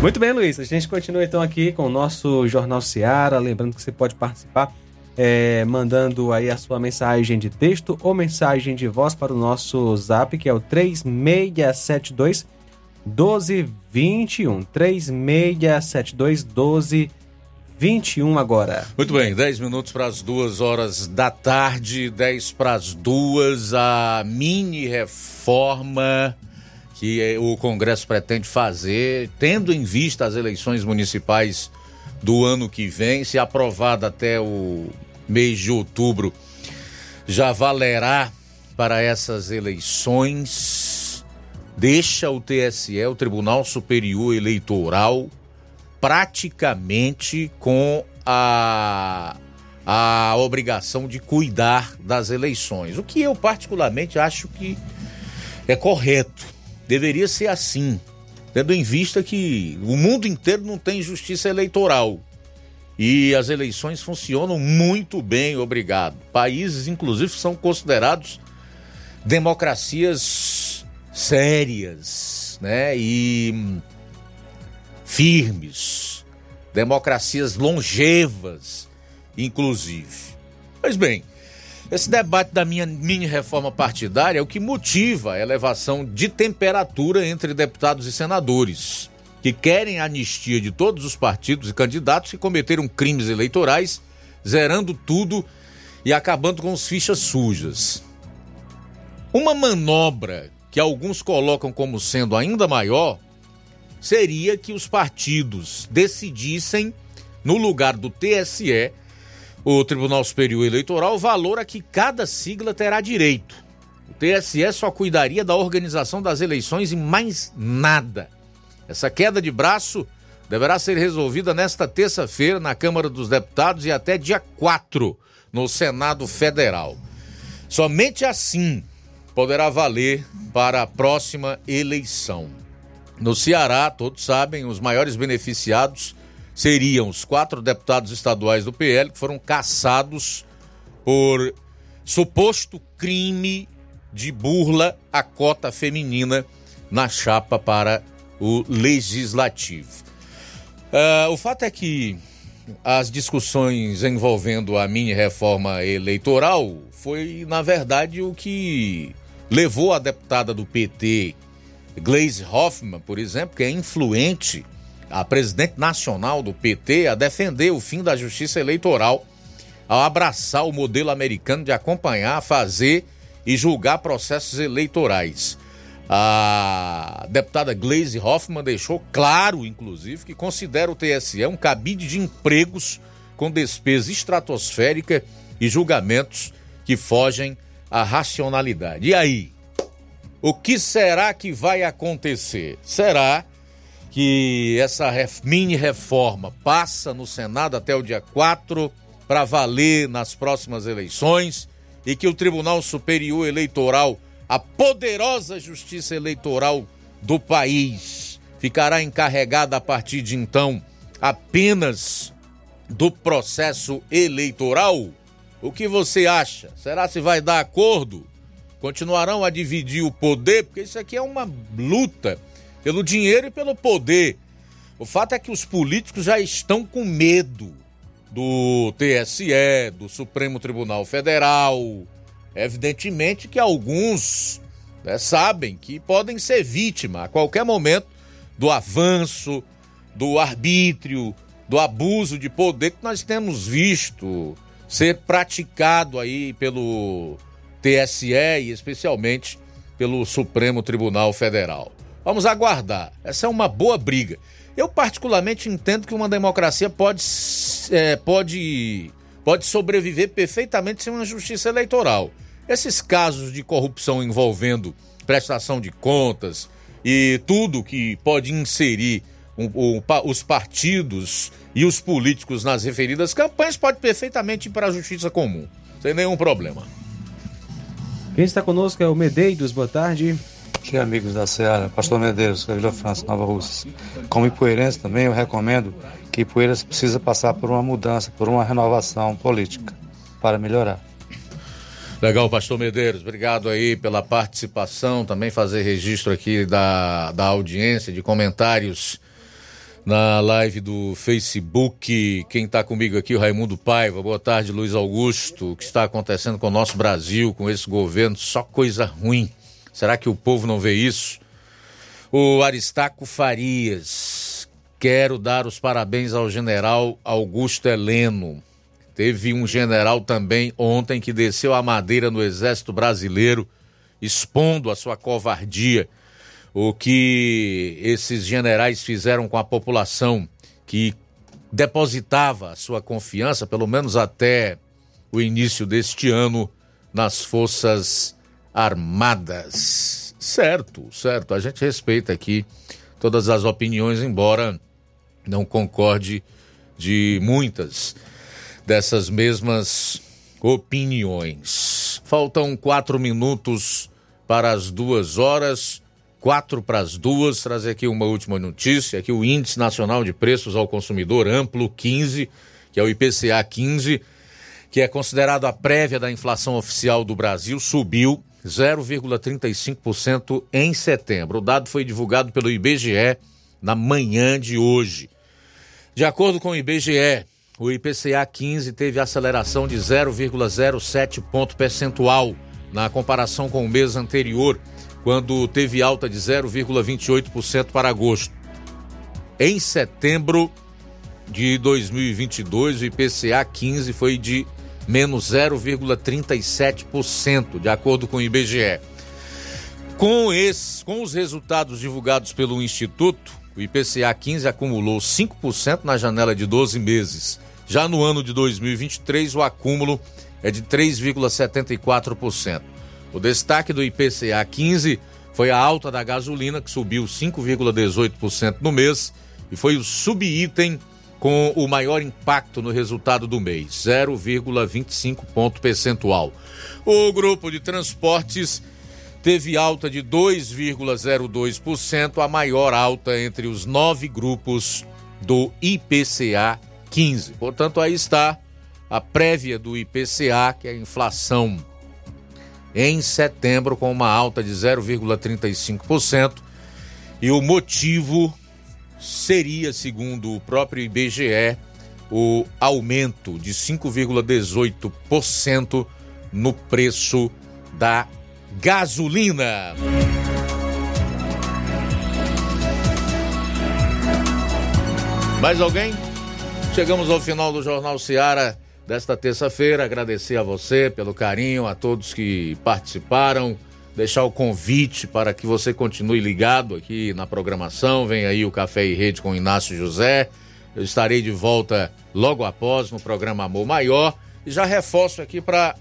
Muito bem, Luiz. A gente continua então aqui com o nosso Jornal Seara. Lembrando que você pode participar é, mandando aí a sua mensagem de texto ou mensagem de voz para o nosso zap, que é o 3672 1221. 3672 1221 agora. Muito bem, 10 minutos para as duas horas da tarde, 10 para as duas, a mini reforma que o Congresso pretende fazer, tendo em vista as eleições municipais do ano que vem, se aprovada até o mês de outubro, já valerá para essas eleições. Deixa o TSE, o Tribunal Superior Eleitoral, praticamente com a, a obrigação de cuidar das eleições. O que eu, particularmente, acho que é correto. Deveria ser assim, tendo em vista que o mundo inteiro não tem justiça eleitoral. E as eleições funcionam muito bem, obrigado. Países, inclusive, são considerados democracias sérias, né? E firmes, democracias longevas, inclusive. Pois bem, esse debate da minha mini reforma partidária é o que motiva a elevação de temperatura entre deputados e senadores que querem a anistia de todos os partidos e candidatos que cometeram crimes eleitorais, zerando tudo e acabando com as fichas sujas. Uma manobra que alguns colocam como sendo ainda maior seria que os partidos decidissem, no lugar do TSE, o Tribunal Superior Eleitoral, o valor a que cada sigla terá direito. O TSE só cuidaria da organização das eleições e mais nada. Essa queda de braço deverá ser resolvida nesta terça-feira na Câmara dos Deputados e até dia 4 no Senado Federal. Somente assim poderá valer para a próxima eleição. No Ceará, todos sabem, os maiores beneficiados seriam os quatro deputados estaduais do PL que foram caçados por suposto crime de burla à cota feminina na chapa para o legislativo. Uh, o fato é que as discussões envolvendo a mini reforma eleitoral foi, na verdade, o que levou a deputada do PT, Gleisi Hoffmann, por exemplo, que é influente, a presidente nacional do PT, a defender o fim da justiça eleitoral, ao abraçar o modelo americano de acompanhar, fazer e julgar processos eleitorais. A deputada Glaze Hoffman deixou claro, inclusive, que considera o TSE um cabide de empregos com despesa estratosférica e julgamentos que fogem à racionalidade. E aí? O que será que vai acontecer? Será que essa mini reforma passa no Senado até o dia 4 para valer nas próximas eleições e que o Tribunal Superior Eleitoral a poderosa justiça eleitoral do país ficará encarregada a partir de então apenas do processo eleitoral? O que você acha? Será se vai dar acordo? Continuarão a dividir o poder? Porque isso aqui é uma luta pelo dinheiro e pelo poder. O fato é que os políticos já estão com medo do TSE, do Supremo Tribunal Federal, Evidentemente que alguns né, sabem que podem ser vítima a qualquer momento do avanço, do arbítrio, do abuso de poder que nós temos visto ser praticado aí pelo TSE e especialmente pelo Supremo Tribunal Federal. Vamos aguardar. Essa é uma boa briga. Eu particularmente entendo que uma democracia pode, é, pode, pode sobreviver perfeitamente sem uma justiça eleitoral. Esses casos de corrupção envolvendo prestação de contas e tudo que pode inserir um- um pa- os partidos e os políticos nas referidas campanhas pode perfeitamente ir para a justiça comum, sem nenhum problema. Quem está conosco é o Medeiros, boa tarde. Aqui, amigos da Seara, Pastor Medeiros, da Vila França, Nova Russas. Como ipueirense também, eu recomendo que Ipueiras precisa passar por uma mudança, por uma renovação política para melhorar. Legal, pastor Medeiros, obrigado aí pela participação, também fazer registro aqui da, da audiência, de comentários na live do Facebook. Quem está comigo aqui, o Raimundo Paiva. Boa tarde, Luiz Augusto. O que está acontecendo com o nosso Brasil, com esse governo? Só coisa ruim. Será que o povo não vê isso? O Aristaco Farias. Quero dar os parabéns ao general Augusto Heleno. Teve um general também ontem que desceu a madeira no Exército Brasileiro, expondo a sua covardia. O que esses generais fizeram com a população que depositava sua confiança, pelo menos até o início deste ano, nas Forças Armadas. Certo, certo. A gente respeita aqui todas as opiniões, embora não concorde de muitas dessas mesmas opiniões. Faltam quatro minutos para as duas horas, quatro para as duas. Trazer aqui uma última notícia: que o Índice Nacional de Preços ao Consumidor Amplo 15, que é o IPCA 15, que é considerado a prévia da inflação oficial do Brasil, subiu 0,35% em setembro. O dado foi divulgado pelo IBGE na manhã de hoje. De acordo com o IBGE, o IPCA 15 teve aceleração de 0,07 ponto percentual na comparação com o mês anterior, quando teve alta de 0,28% para agosto. Em setembro de 2022, o IPCA 15 foi de menos 0,37%, de acordo com o IBGE. Com, esse, com os resultados divulgados pelo Instituto, o IPCA 15 acumulou 5% na janela de 12 meses. Já no ano de 2023, o acúmulo é de 3,74%. O destaque do IPCA 15 foi a alta da gasolina, que subiu 5,18% no mês, e foi o subitem com o maior impacto no resultado do mês, 0,25 ponto percentual. O grupo de transportes teve alta de 2,02%, a maior alta entre os nove grupos do IPCA 15. Portanto, aí está a prévia do IPCA, que é a inflação em setembro, com uma alta de 0,35%. E o motivo seria, segundo o próprio IBGE, o aumento de 5,18% no preço da gasolina. Mais alguém? Chegamos ao final do Jornal Seara desta terça-feira. Agradecer a você pelo carinho, a todos que participaram. Deixar o convite para que você continue ligado aqui na programação. Vem aí o Café e Rede com Inácio José. Eu estarei de volta logo após no programa Amor Maior. E já reforço aqui para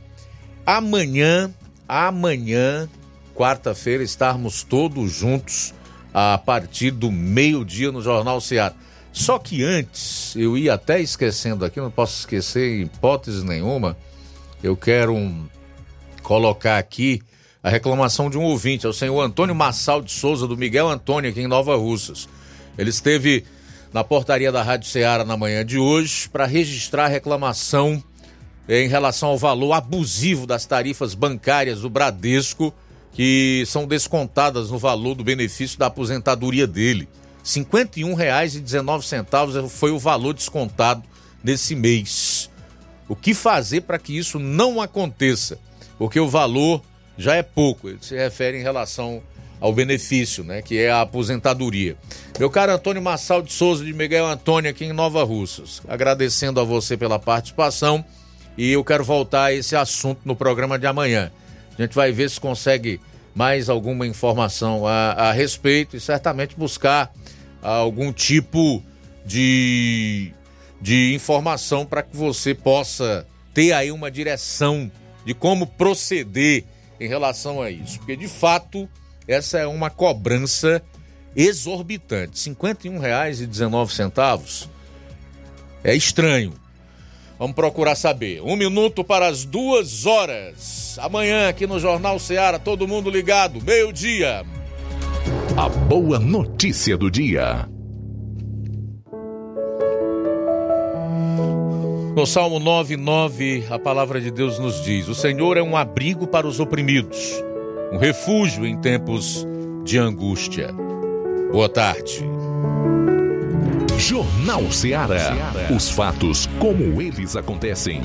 amanhã, amanhã, quarta-feira, estarmos todos juntos a partir do meio-dia no Jornal Seara. Só que antes, eu ia até esquecendo aqui, não posso esquecer em hipótese nenhuma, eu quero um, colocar aqui a reclamação de um ouvinte, é o senhor Antônio Massal de Souza, do Miguel Antônio, aqui em Nova Russas. Ele esteve na portaria da Rádio Ceará na manhã de hoje para registrar a reclamação em relação ao valor abusivo das tarifas bancárias do Bradesco, que são descontadas no valor do benefício da aposentadoria dele. R$ 51,19 foi o valor descontado nesse mês. O que fazer para que isso não aconteça? Porque o valor já é pouco, ele se refere em relação ao benefício, né, que é a aposentadoria. Meu caro Antônio Massal de Souza de Miguel Antônio aqui em Nova Russas, agradecendo a você pela participação e eu quero voltar a esse assunto no programa de amanhã. A gente vai ver se consegue mais alguma informação a, a respeito e certamente buscar algum tipo de, de informação para que você possa ter aí uma direção de como proceder em relação a isso. Porque de fato essa é uma cobrança exorbitante. R$ 51,19 é estranho. Vamos procurar saber. Um minuto para as duas horas. Amanhã aqui no Jornal Ceará, todo mundo ligado, meio-dia. A boa notícia do dia. No Salmo 9:9, a palavra de Deus nos diz: O Senhor é um abrigo para os oprimidos, um refúgio em tempos de angústia. Boa tarde. Jornal Ceará. Os fatos como eles acontecem.